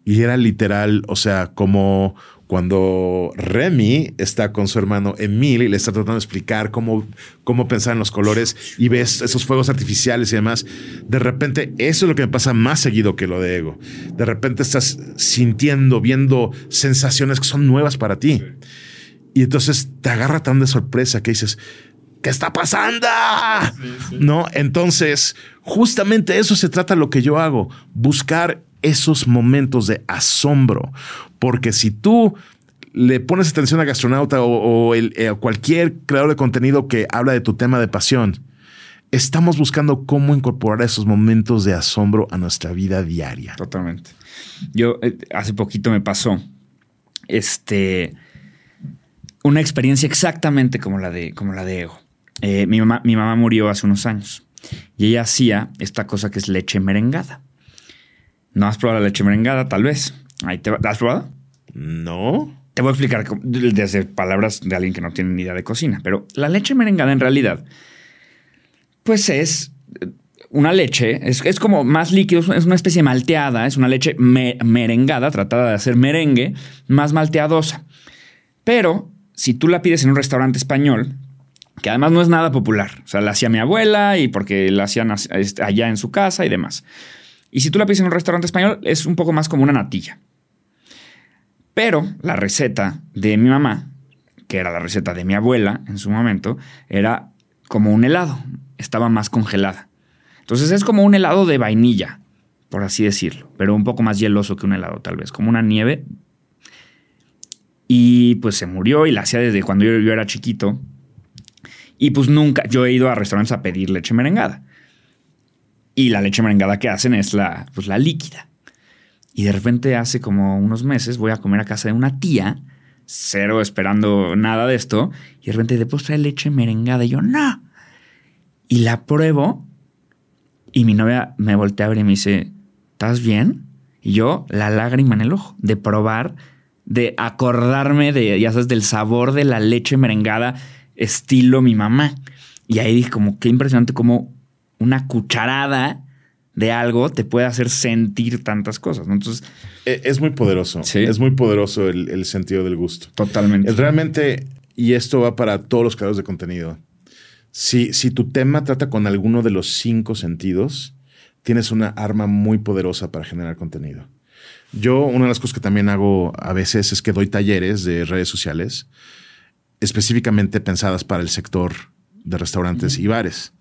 Y era literal, o sea, como cuando Remy está con su hermano Emil y le está tratando de explicar cómo, cómo pensar en los colores y ves esos fuegos artificiales y demás, de repente eso es lo que me pasa más seguido que lo de ego. De repente estás sintiendo, viendo sensaciones que son nuevas para ti. Y entonces te agarra tan de sorpresa que dices, ¿qué está pasando? No, entonces justamente eso se trata lo que yo hago, buscar esos momentos de asombro. Porque si tú le pones atención a Gastronauta o, eh, cualquier creador de contenido que habla de tu tema de pasión, estamos buscando cómo incorporar esos momentos de asombro a nuestra vida diaria. Totalmente. Yo eh, hace poquito me pasó este una experiencia exactamente como la de, como la de Ego. Eh, mi, mamá, mi mamá murió hace unos años y ella hacía esta cosa que es leche merengada. ¿No has probado la leche merengada? Tal vez. Ahí te, ¿La has probado? No. Te voy a explicar desde palabras de alguien que no tiene ni idea de cocina, pero la leche merengada en realidad, pues es una leche, es, como más líquido, es una especie malteada, es una leche merengada, tratada de hacer merengue, más malteadosa. Pero si tú la pides en un restaurante español, que además no es nada popular, o sea, la hacía mi abuela y porque la hacían este, allá en su casa y demás. Y si tú la pides en un restaurante español, es un poco más como una natilla. Pero la receta de mi mamá, que era la receta de mi abuela en su momento, era como un helado, estaba más congelada. Entonces es como un helado de vainilla, por así decirlo, pero un poco más hieloso que un helado tal vez, como una nieve. Y pues se murió y la hacía desde cuando yo, era chiquito. Y pues nunca, yo he ido a restaurantes a pedir leche merengada. Y la leche merengada que hacen es la, pues la líquida. Y de repente hace como unos meses voy a comer a casa de una tía, cero esperando nada de esto, y de repente de pues trae leche merengada. Y yo, no. Y la pruebo y mi novia me voltea a ver y me dice, ¿estás bien? Y yo, la lágrima en el ojo, de probar, de acordarme de, ya sabes, del sabor de la leche merengada estilo mi mamá. Y ahí dije como, qué impresionante como una cucharada de algo te puede hacer sentir tantas cosas. Entonces... E, es muy poderoso. ¿sí? Es muy poderoso el, el sentido del gusto. Totalmente. realmente, y esto va para todos los creadores de contenido, si, si tu tema trata con alguno de los cinco sentidos, tienes una arma muy poderosa para generar contenido. Yo, una de las cosas que también hago a veces es que doy talleres de redes sociales específicamente pensadas para el sector de restaurantes y bares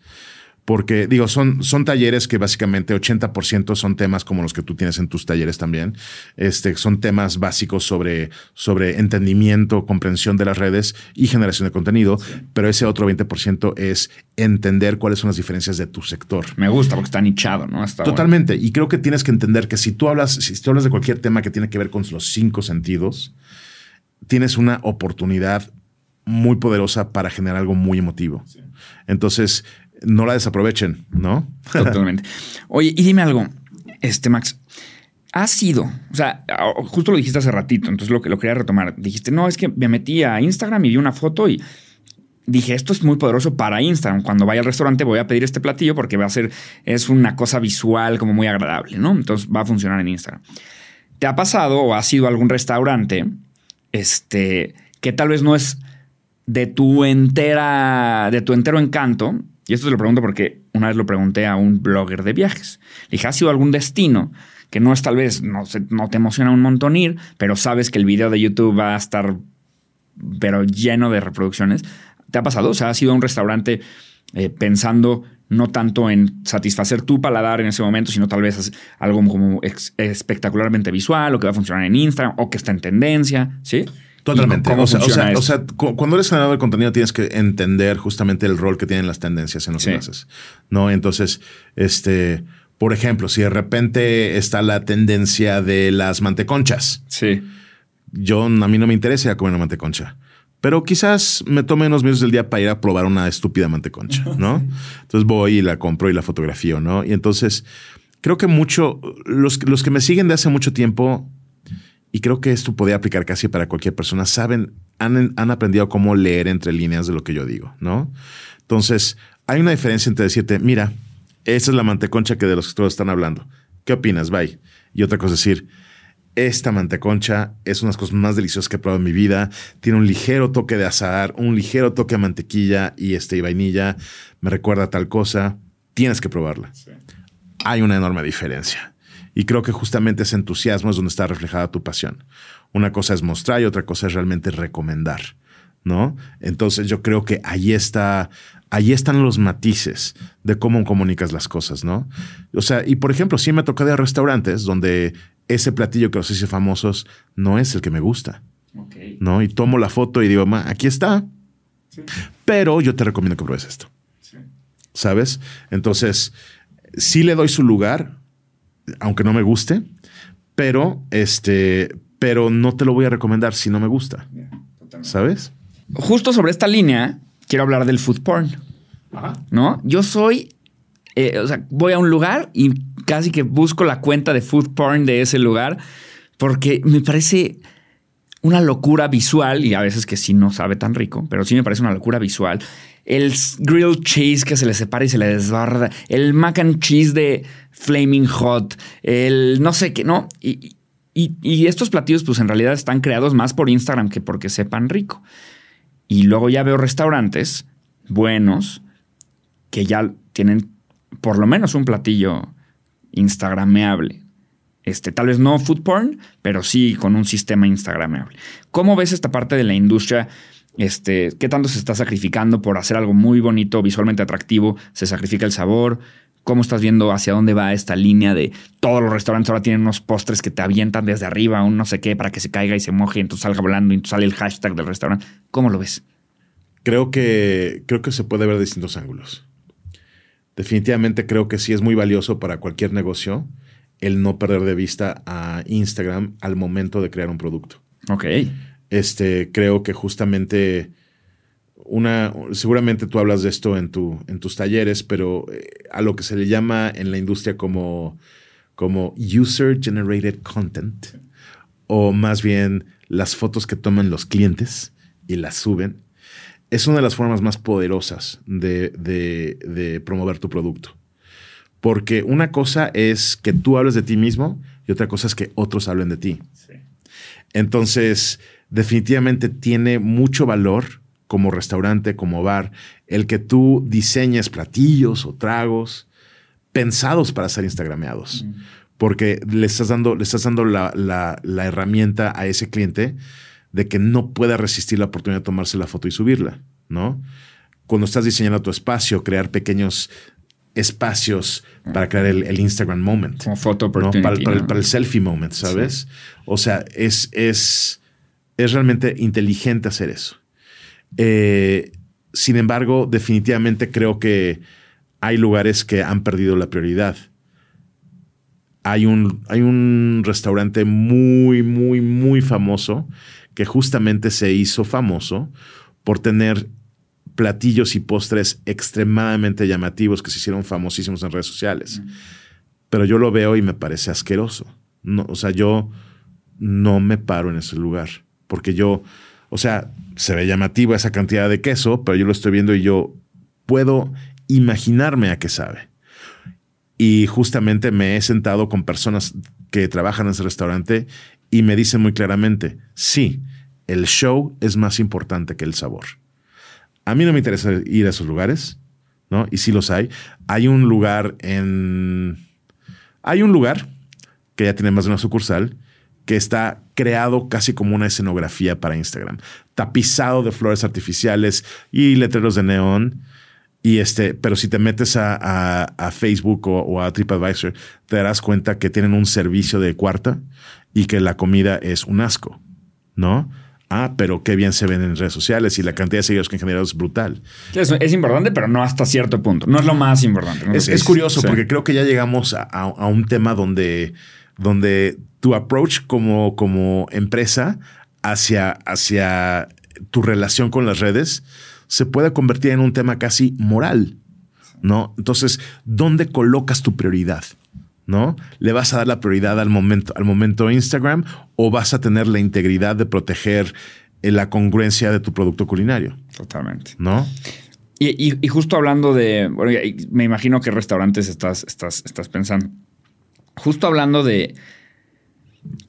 porque digo, son, son talleres que básicamente 80% son temas como los que tú tienes en tus talleres también. Este, son temas básicos sobre, sobre entendimiento, comprensión de las redes y generación de contenido, pero ese otro 20% es entender cuáles son las diferencias de tu sector. Me gusta porque está nichado, ¿no? Totalmente. Y creo que tienes que entender que si tú hablas, si tú hablas de cualquier tema que tiene que ver con los cinco sentidos, tienes una oportunidad muy poderosa para generar algo muy emotivo. Entonces, no la desaprovechen, ¿no? Totalmente. Oye, y dime algo, este Max, ha sido, o sea, justo lo dijiste hace ratito, entonces lo que lo quería retomar. Dijiste, no, es que me metí a Instagram y vi una foto y dije, esto es muy poderoso para Instagram. Cuando vaya al restaurante voy a pedir este platillo porque va a ser, es una cosa visual como muy agradable, ¿no? Entonces va a funcionar en Instagram. ¿Te ha pasado o ha sido algún restaurante este, que tal vez no es de tu entera, de tu entero encanto, y esto se lo pregunto porque una vez lo pregunté a un blogger de viajes. Le dije, ¿ha sido algún destino que no es tal vez, no, no te emociona un montón ir, pero sabes que el video de YouTube va a estar, pero lleno de reproducciones? ¿Te ha pasado? O sea, ¿has ido a un restaurante eh, pensando no tanto en satisfacer tu paladar en ese momento, sino tal vez algo como espectacularmente visual o que va a funcionar en Instagram o que está en tendencia, ¿sí? Totalmente. o, sea, cuando eres generador de contenido tienes que entender justamente el rol que tienen las tendencias en lo que haces. ¿No? Entonces, este, por ejemplo, si de repente está la tendencia de las manteconchas. Sí. Yo, a mí no me interesa comer una manteconcha. Pero quizás me tome unos minutos del día para ir a probar una estúpida manteconcha, ¿no? Entonces voy y la compro y la fotografío, ¿no? Y entonces creo que mucho, los, los que me siguen de hace mucho tiempo y creo que esto podría aplicar casi para cualquier persona, saben, han, han aprendido cómo leer entre líneas de lo que yo digo, ¿no? Entonces, hay una diferencia entre decirte, mira, esa es la manteconcha que de los que todos están hablando. ¿Qué opinas? Bye. Y otra cosa es decir, esta manteconcha es una de las cosas más deliciosas que he probado en mi vida. Tiene un ligero toque de azahar, un ligero toque de mantequilla y, este, y vainilla. Me recuerda a tal cosa. Tienes que probarla. Hay una enorme diferencia. Y creo que justamente ese entusiasmo es donde está reflejada tu pasión. Una cosa es mostrar y otra cosa es realmente recomendar, ¿no? Entonces yo creo que ahí está, ahí están los matices de cómo comunicas las cosas, ¿no? O sea, y por ejemplo, sí me toca de restaurantes donde ese platillo que los hice famosos no es el que me gusta, ¿no? Y tomo la foto y digo, aquí está, pero yo te recomiendo que pruebes esto, ¿sabes? Entonces, sí le doy su lugar, aunque no me guste, pero este, pero no te lo voy a recomendar si no me gusta. ¿Sabes? Justo sobre esta línea, quiero hablar del food porn. ¿No? Yo soy, eh, o sea, voy a un lugar y casi que busco la cuenta de food porn de ese lugar porque me parece una locura visual y a veces que sí no sabe tan rico, pero sí me parece una locura visual el grilled cheese que se le separa y se le desbarda, el mac and cheese de Flaming Hot, el no sé qué, ¿no? Y, y, estos platillos, pues en realidad están creados más por Instagram que porque sepan rico. Y luego ya veo restaurantes buenos que ya tienen por lo menos un platillo instagrameable. Este, tal vez no food porn, pero sí con un sistema instagrameable. ¿Cómo ves esta parte de la industria? Este, ¿Qué tanto se está sacrificando por hacer algo muy bonito, visualmente atractivo? ¿Se sacrifica el sabor? ¿Cómo estás viendo hacia dónde va esta línea de todos los restaurantes ahora tienen unos postres que te avientan desde arriba, un no sé qué, para que se caiga y se moje y entonces salga volando y entonces sale el hashtag del restaurante? ¿Cómo lo ves? Creo que, creo que se puede ver de distintos ángulos. Definitivamente creo que sí es muy valioso para cualquier negocio el no perder de vista a Instagram al momento de crear un producto. Ok. Este, creo que justamente una, seguramente tú hablas de esto en, tu, en tus talleres, pero eh, a lo que se le llama en la industria como, como user generated content, o más bien las fotos que toman los clientes y las suben, es una de las formas más poderosas de, de promover tu producto. Porque una cosa es que tú hables de ti mismo y otra cosa es que otros hablen de ti. Entonces, definitivamente tiene mucho valor como restaurante, como bar, el que tú diseñes platillos o tragos pensados para ser instagrameados. Porque le estás dando, le estás dando la, la, herramienta a ese cliente de que no pueda resistir la oportunidad de tomarse la foto y subirla, ¿no? Cuando estás diseñando tu espacio, crear pequeños espacios para crear el, Instagram moment. Como foto para, el, selfie moment, ¿sabes? O sea, es, es, es realmente inteligente hacer eso. Eh, sin embargo, definitivamente creo que hay lugares que han perdido la prioridad. Hay un, hay un restaurante muy, muy, muy famoso que justamente se hizo famoso por tener platillos y postres extremadamente llamativos que se hicieron famosísimos en redes sociales. Pero yo lo veo y me parece asqueroso. No, o sea, yo no me paro en ese lugar porque yo o sea, se ve llamativa esa cantidad de queso, pero yo lo estoy viendo y yo puedo imaginarme a qué sabe. Y justamente me he sentado con personas que trabajan en ese restaurante y me dicen muy claramente, sí, el show es más importante que el sabor. A mí no me interesa ir a esos lugares, ¿no? Y sí los hay. Hay un lugar en... Hay un lugar que ya tiene más de una sucursal que está creado casi como una escenografía para Instagram, tapizado de flores artificiales y letreros de neón. Y este, pero si te metes a, Facebook o, a TripAdvisor, te darás cuenta que tienen un servicio de cuarta y que la comida es un asco, ¿no? Ah, pero qué bien se ven en redes sociales y la cantidad de seguidores que han generado es brutal. Es, importante, pero no hasta cierto punto. No es lo más importante. Es, curioso porque creo que ya llegamos a, un tema donde, donde tu approach como, como empresa hacia, hacia tu relación con las redes se puede convertir en un tema casi moral, ¿no? Entonces, ¿dónde colocas tu prioridad? ¿No? ¿Le vas a dar la prioridad al momento, al momento Instagram o vas a tener la integridad de proteger eh, la congruencia de tu producto culinario? Totalmente. ¿No? Y, justo hablando de, bueno, me imagino que restaurantes estás, estás, estás pensando. Justo hablando de,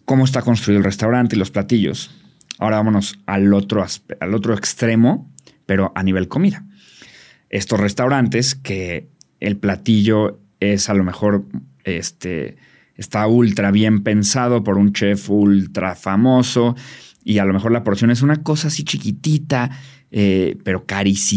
cómo está construido el restaurante y los platillos. Ahora vámonos al otro, al otro extremo, pero a nivel comida. Estos restaurantes que el platillo es a lo mejor este, está ultra bien pensado por un chef ultra famoso y a lo mejor la porción es una cosa así chiquitita eh, pero carísimo,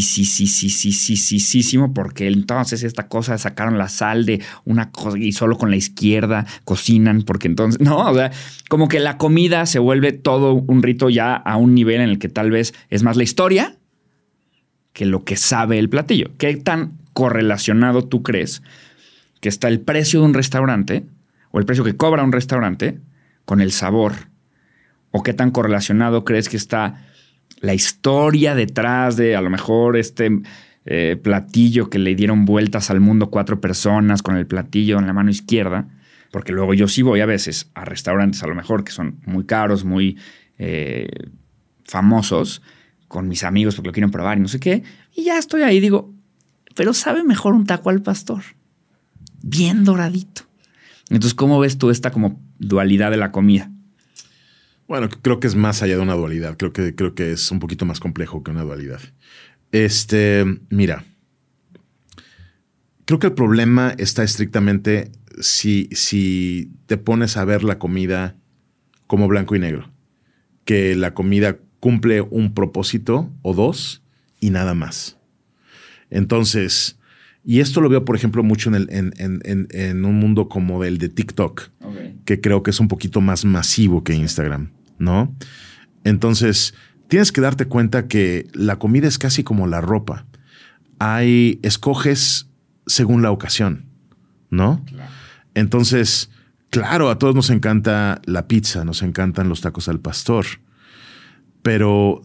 porque entonces esta cosa sacaron la sal de una cosa y solo con la izquierda cocinan, porque entonces, no, o sea, como que la comida se vuelve todo un rito ya a un nivel en el que tal vez es más la historia que lo que sabe el platillo. ¿Qué tan correlacionado tú crees que está el precio de un restaurante o el precio que cobra un restaurante con el sabor? ¿O qué tan correlacionado crees que está la historia detrás de a lo mejor este eh, platillo que le dieron vueltas al mundo cuatro personas con el platillo en la mano izquierda, porque luego yo sí voy a veces a restaurantes a lo mejor que son muy caros, muy eh, famosos, con mis amigos porque lo quieren probar y no sé qué. Y ya estoy ahí, digo, pero sabe mejor un taco al pastor. Bien doradito. Entonces, ¿cómo ves tú esta como dualidad de la comida? Bueno, creo que es más allá de una dualidad. Creo que, creo que es un poquito más complejo que una dualidad. Este, mira, creo que el problema está estrictamente si, si te pones a ver la comida como blanco y negro. Que la comida cumple un propósito o dos y nada más. Entonces, y esto lo veo, por ejemplo, mucho en, el, en, un mundo como el de TikTok, que creo que es un poquito más masivo que Instagram, ¿no? Entonces, tienes que darte cuenta que la comida es casi como la ropa. Hay, escoges según la ocasión, ¿no? Entonces, claro, a todos nos encanta la pizza, nos encantan los tacos al pastor, pero,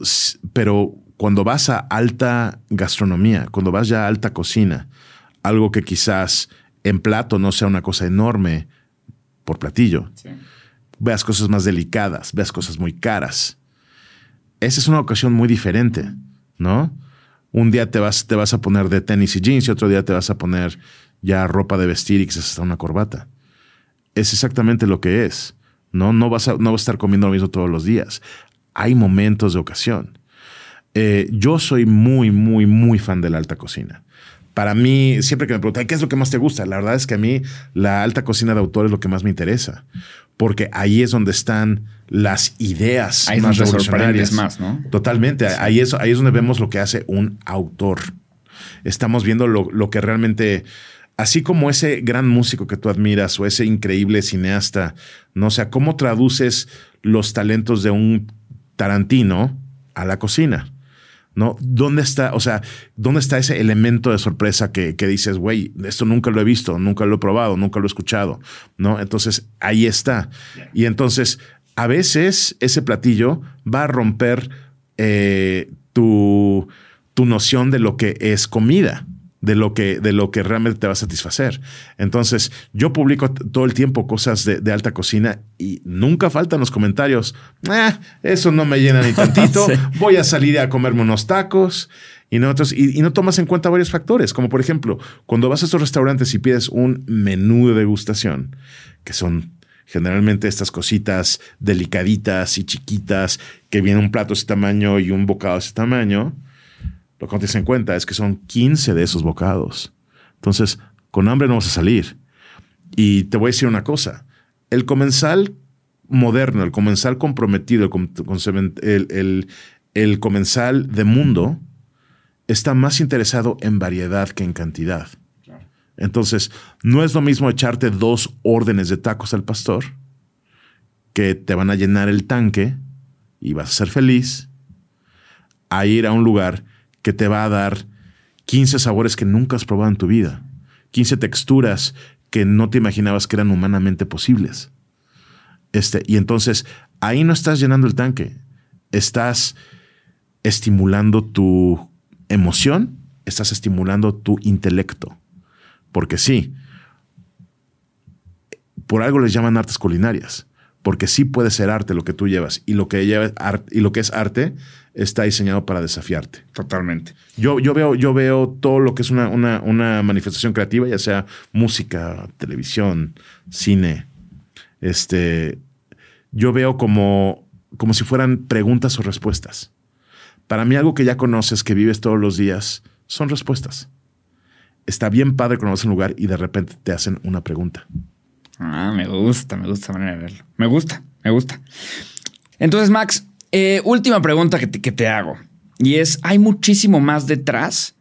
pero cuando vas a alta gastronomía, cuando vas ya a alta cocina, algo que quizás en plato no sea una cosa enorme por platillo, veas cosas más delicadas, veas cosas muy caras. Esa es una ocasión muy diferente, ¿no? Un día te vas, te vas a poner de tenis y jeans y otro día te vas a poner ya ropa de vestir y quizás hasta una corbata. Es exactamente lo que es. No, no, vas a, no vas a estar comiendo lo mismo todos los días. Hay momentos de ocasión. Eh, yo soy muy, muy, muy fan de la alta cocina. Para mí, siempre que me preguntan, ¿qué es lo que más te gusta? La verdad es que a mí la alta cocina de autor es lo que más me interesa, porque ahí es donde están las ideas más revolucionarias. más, ¿no? Totalmente. Ahí, es, ahí es donde vemos lo que hace un autor. Estamos viendo lo, lo que realmente así como ese gran músico que tú admiras o ese increíble cineasta, no o sea, cómo traduces los talentos de un Tarantino a la cocina. ¿No? ¿Dónde está, o sea, dónde está ese elemento de sorpresa que, dices, güey, esto nunca lo he visto, nunca lo he probado, nunca lo he escuchado, ¿no? Entonces, ahí está. Y entonces, a veces ese platillo va a romper eh, tu, tu noción de lo que es comida de lo que, de lo que realmente te va a satisfacer. Entonces, yo publico todo el tiempo cosas de, alta cocina y nunca faltan los comentarios. Ah, eso no me llena ni tantito. Voy a salir a comerme unos tacos. Y no, y, no tomas en cuenta varios factores, como por ejemplo, cuando vas a estos restaurantes y pides un menú de degustación, que son generalmente estas cositas delicaditas y chiquitas, que viene un plato de ese tamaño y un bocado de ese tamaño, lo que no te en cuenta es que son 15 de esos bocados. Entonces, con hambre no vas a salir. Y te voy a decir una cosa. El comensal moderno, el comensal comprometido, el, el, comensal de mundo, está más interesado en variedad que en cantidad. Entonces, no es lo mismo echarte dos órdenes de tacos al pastor, que te van a llenar el tanque y vas a ser feliz, a ir a un lugar que te va a dar 15 sabores que nunca has probado en tu vida, 15 texturas que no te imaginabas que eran humanamente posibles. Este, y entonces ahí no estás llenando el tanque, estás estimulando tu emoción, estás estimulando tu intelecto. Porque sí, por algo les llaman artes culinarias, porque sí puede ser arte lo que tú llevas y lo que, y lo que es arte está diseñado para desafiarte. Totalmente. Yo, yo, veo, yo veo todo lo que es una, una, manifestación creativa, ya sea música, televisión, cine. Este, yo veo como, como si fueran preguntas o respuestas. Para mí, algo que ya conoces, que vives todos los días, son respuestas. Está bien padre conocer un lugar y de repente te hacen una pregunta. Ah, me gusta, me gusta manera de verlo. Me gusta, me gusta. Entonces, Max, eh, última pregunta que te, hago. Y es, ¿hay muchísimo más detrás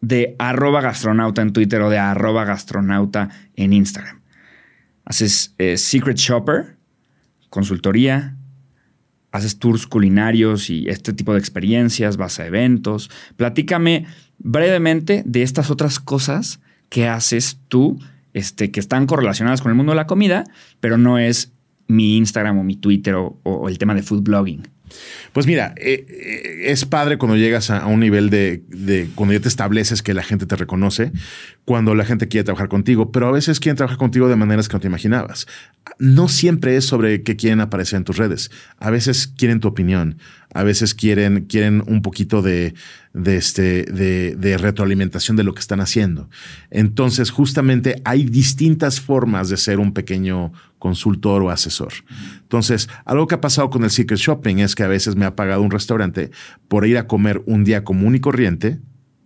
de arroba gastronauta en Twitter o de arroba gastronauta en Instagram? Haces eh, Secret Shopper, consultoría, haces tours culinarios y este tipo de experiencias, vas a eventos. Platícame brevemente de estas otras cosas que haces tú, este, que están correlacionadas con el mundo de la comida, pero no es mi Instagram o mi Twitter o el tema de food blogging. Pues mira, eh, eh, es padre cuando llegas a, un nivel de, de, cuando ya te estableces que la gente te reconoce, cuando la gente quiere trabajar contigo, pero a veces quieren trabajar contigo de maneras que no te imaginabas. No siempre es sobre qué quieren aparecer en tus redes. A veces quieren tu opinión. A veces quieren, quieren un poquito de, de, este, de, de, retroalimentación de lo que están haciendo. Entonces, justamente hay distintas formas de ser un pequeño consultor o asesor. Entonces, algo que ha pasado con el Secret Shopping es que a veces me ha pagado un restaurante por ir a comer un día común y corriente,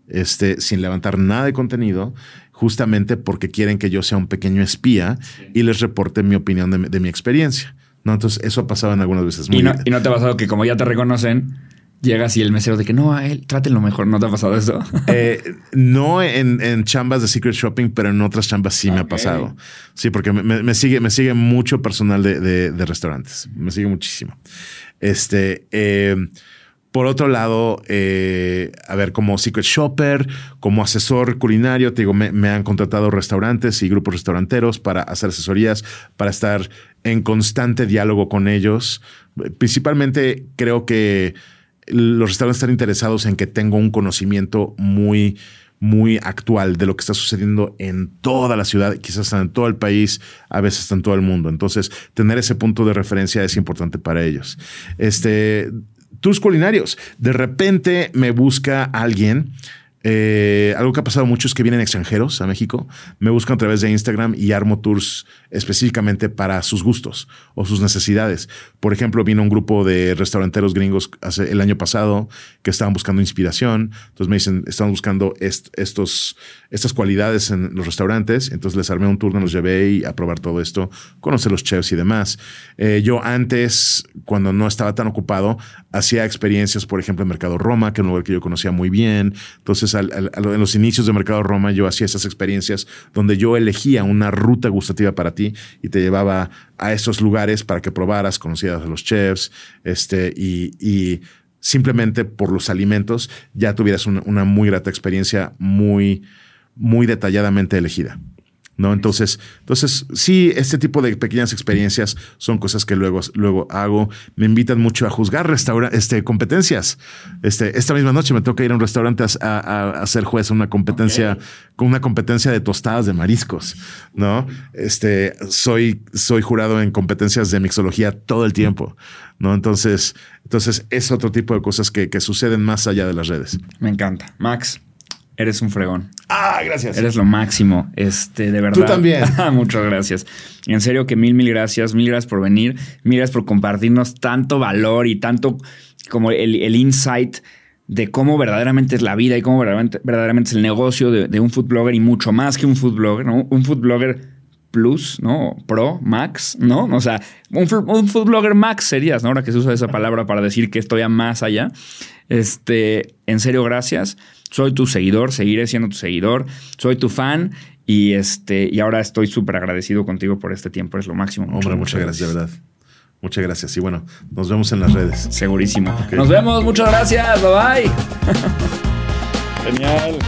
este, sin levantar nada de contenido, justamente porque quieren que yo sea un pequeño espía y les reporte mi opinión de, mi experiencia. ¿No? Entonces, eso ha pasado en algunas veces. ¿Y, no, ¿Y no te ha pasado que como ya te reconocen, llegas y el mesero de que no, a él, trátenlo mejor. ¿No te ha pasado eso? Eh, no en, chambas de Secret Shopping, pero en otras chambas sí me ha pasado. Sí, porque me, sigue, me sigue mucho personal de, restaurantes. Me sigue muchísimo. Este, eh, por otro lado, eh, a ver, como Secret Shopper, como asesor culinario, te digo, me, han contratado restaurantes y grupos restauranteros para hacer asesorías, para estar en constante diálogo con ellos. Principalmente creo que los restaurantes están interesados en que tengo un conocimiento muy, muy actual de lo que está sucediendo en toda la ciudad, quizás en todo el país, a veces en todo el mundo. Entonces, tener ese punto de referencia es importante para ellos. Este, tus culinarios. De repente me busca alguien eh, algo que ha pasado mucho es que vienen extranjeros a México, me buscan a través de Instagram y armo tours específicamente para sus gustos o sus necesidades. Por ejemplo, vino un grupo de restauranteros gringos hace, el año pasado que estaban buscando inspiración. Entonces me dicen, están buscando estos, estas cualidades en los restaurantes. Entonces les armé un tour, los llevé a probar todo esto, conocer los chefs y demás. Eh, yo antes, cuando no estaba tan ocupado, hacía experiencias, por ejemplo, en Mercado Roma, que es un lugar que yo conocía muy bien. Entonces, en los inicios de Mercado Roma yo hacía esas experiencias donde yo elegía una ruta gustativa para ti y te llevaba a esos lugares para que probaras, conocieras a los chefs, este, y, simplemente por los alimentos ya tuvieras una, una muy grata experiencia muy, muy detalladamente elegida. ¿No? Entonces, entonces, sí, este tipo de pequeñas experiencias son cosas que luego, luego hago. Me invitan mucho a juzgar este, competencias. Este, esta misma noche me toca ir a un restaurante a, a, ser juez una competencia, con una competencia de tostadas de mariscos, ¿no? Este, soy, soy jurado en competencias de mixología todo el tiempo, ¿no? Entonces, entonces es otro tipo de cosas que, que suceden más allá de las redes. Me encanta. Max, Eres un fregón. Ah, gracias. Eres lo máximo. Este, de verdad. Tú también. Muchas gracias. En serio que mil, mil gracias. Mil gracias por venir. Mil gracias por compartirnos tanto valor y tanto como el, insight de cómo verdaderamente es la vida y cómo verdaderamente, es el negocio de, un food blogger y mucho más que un food blogger, ¿no? Un food blogger plus, ¿no? Pro, max, ¿no? O sea, un, un food blogger max serías, ¿no? Ahora que se usa esa palabra para decir que estoy a más allá. Este, en serio, gracias soy tu seguidor, seguiré siendo tu seguidor, soy tu fan y, este, y ahora estoy súper agradecido contigo por este tiempo, es lo máximo. Hombre, muchas, gracias, de verdad. Muchas gracias. Y bueno, nos vemos en las redes. Segurísimo. Nos vemos, muchas gracias. Bye bye. Genial.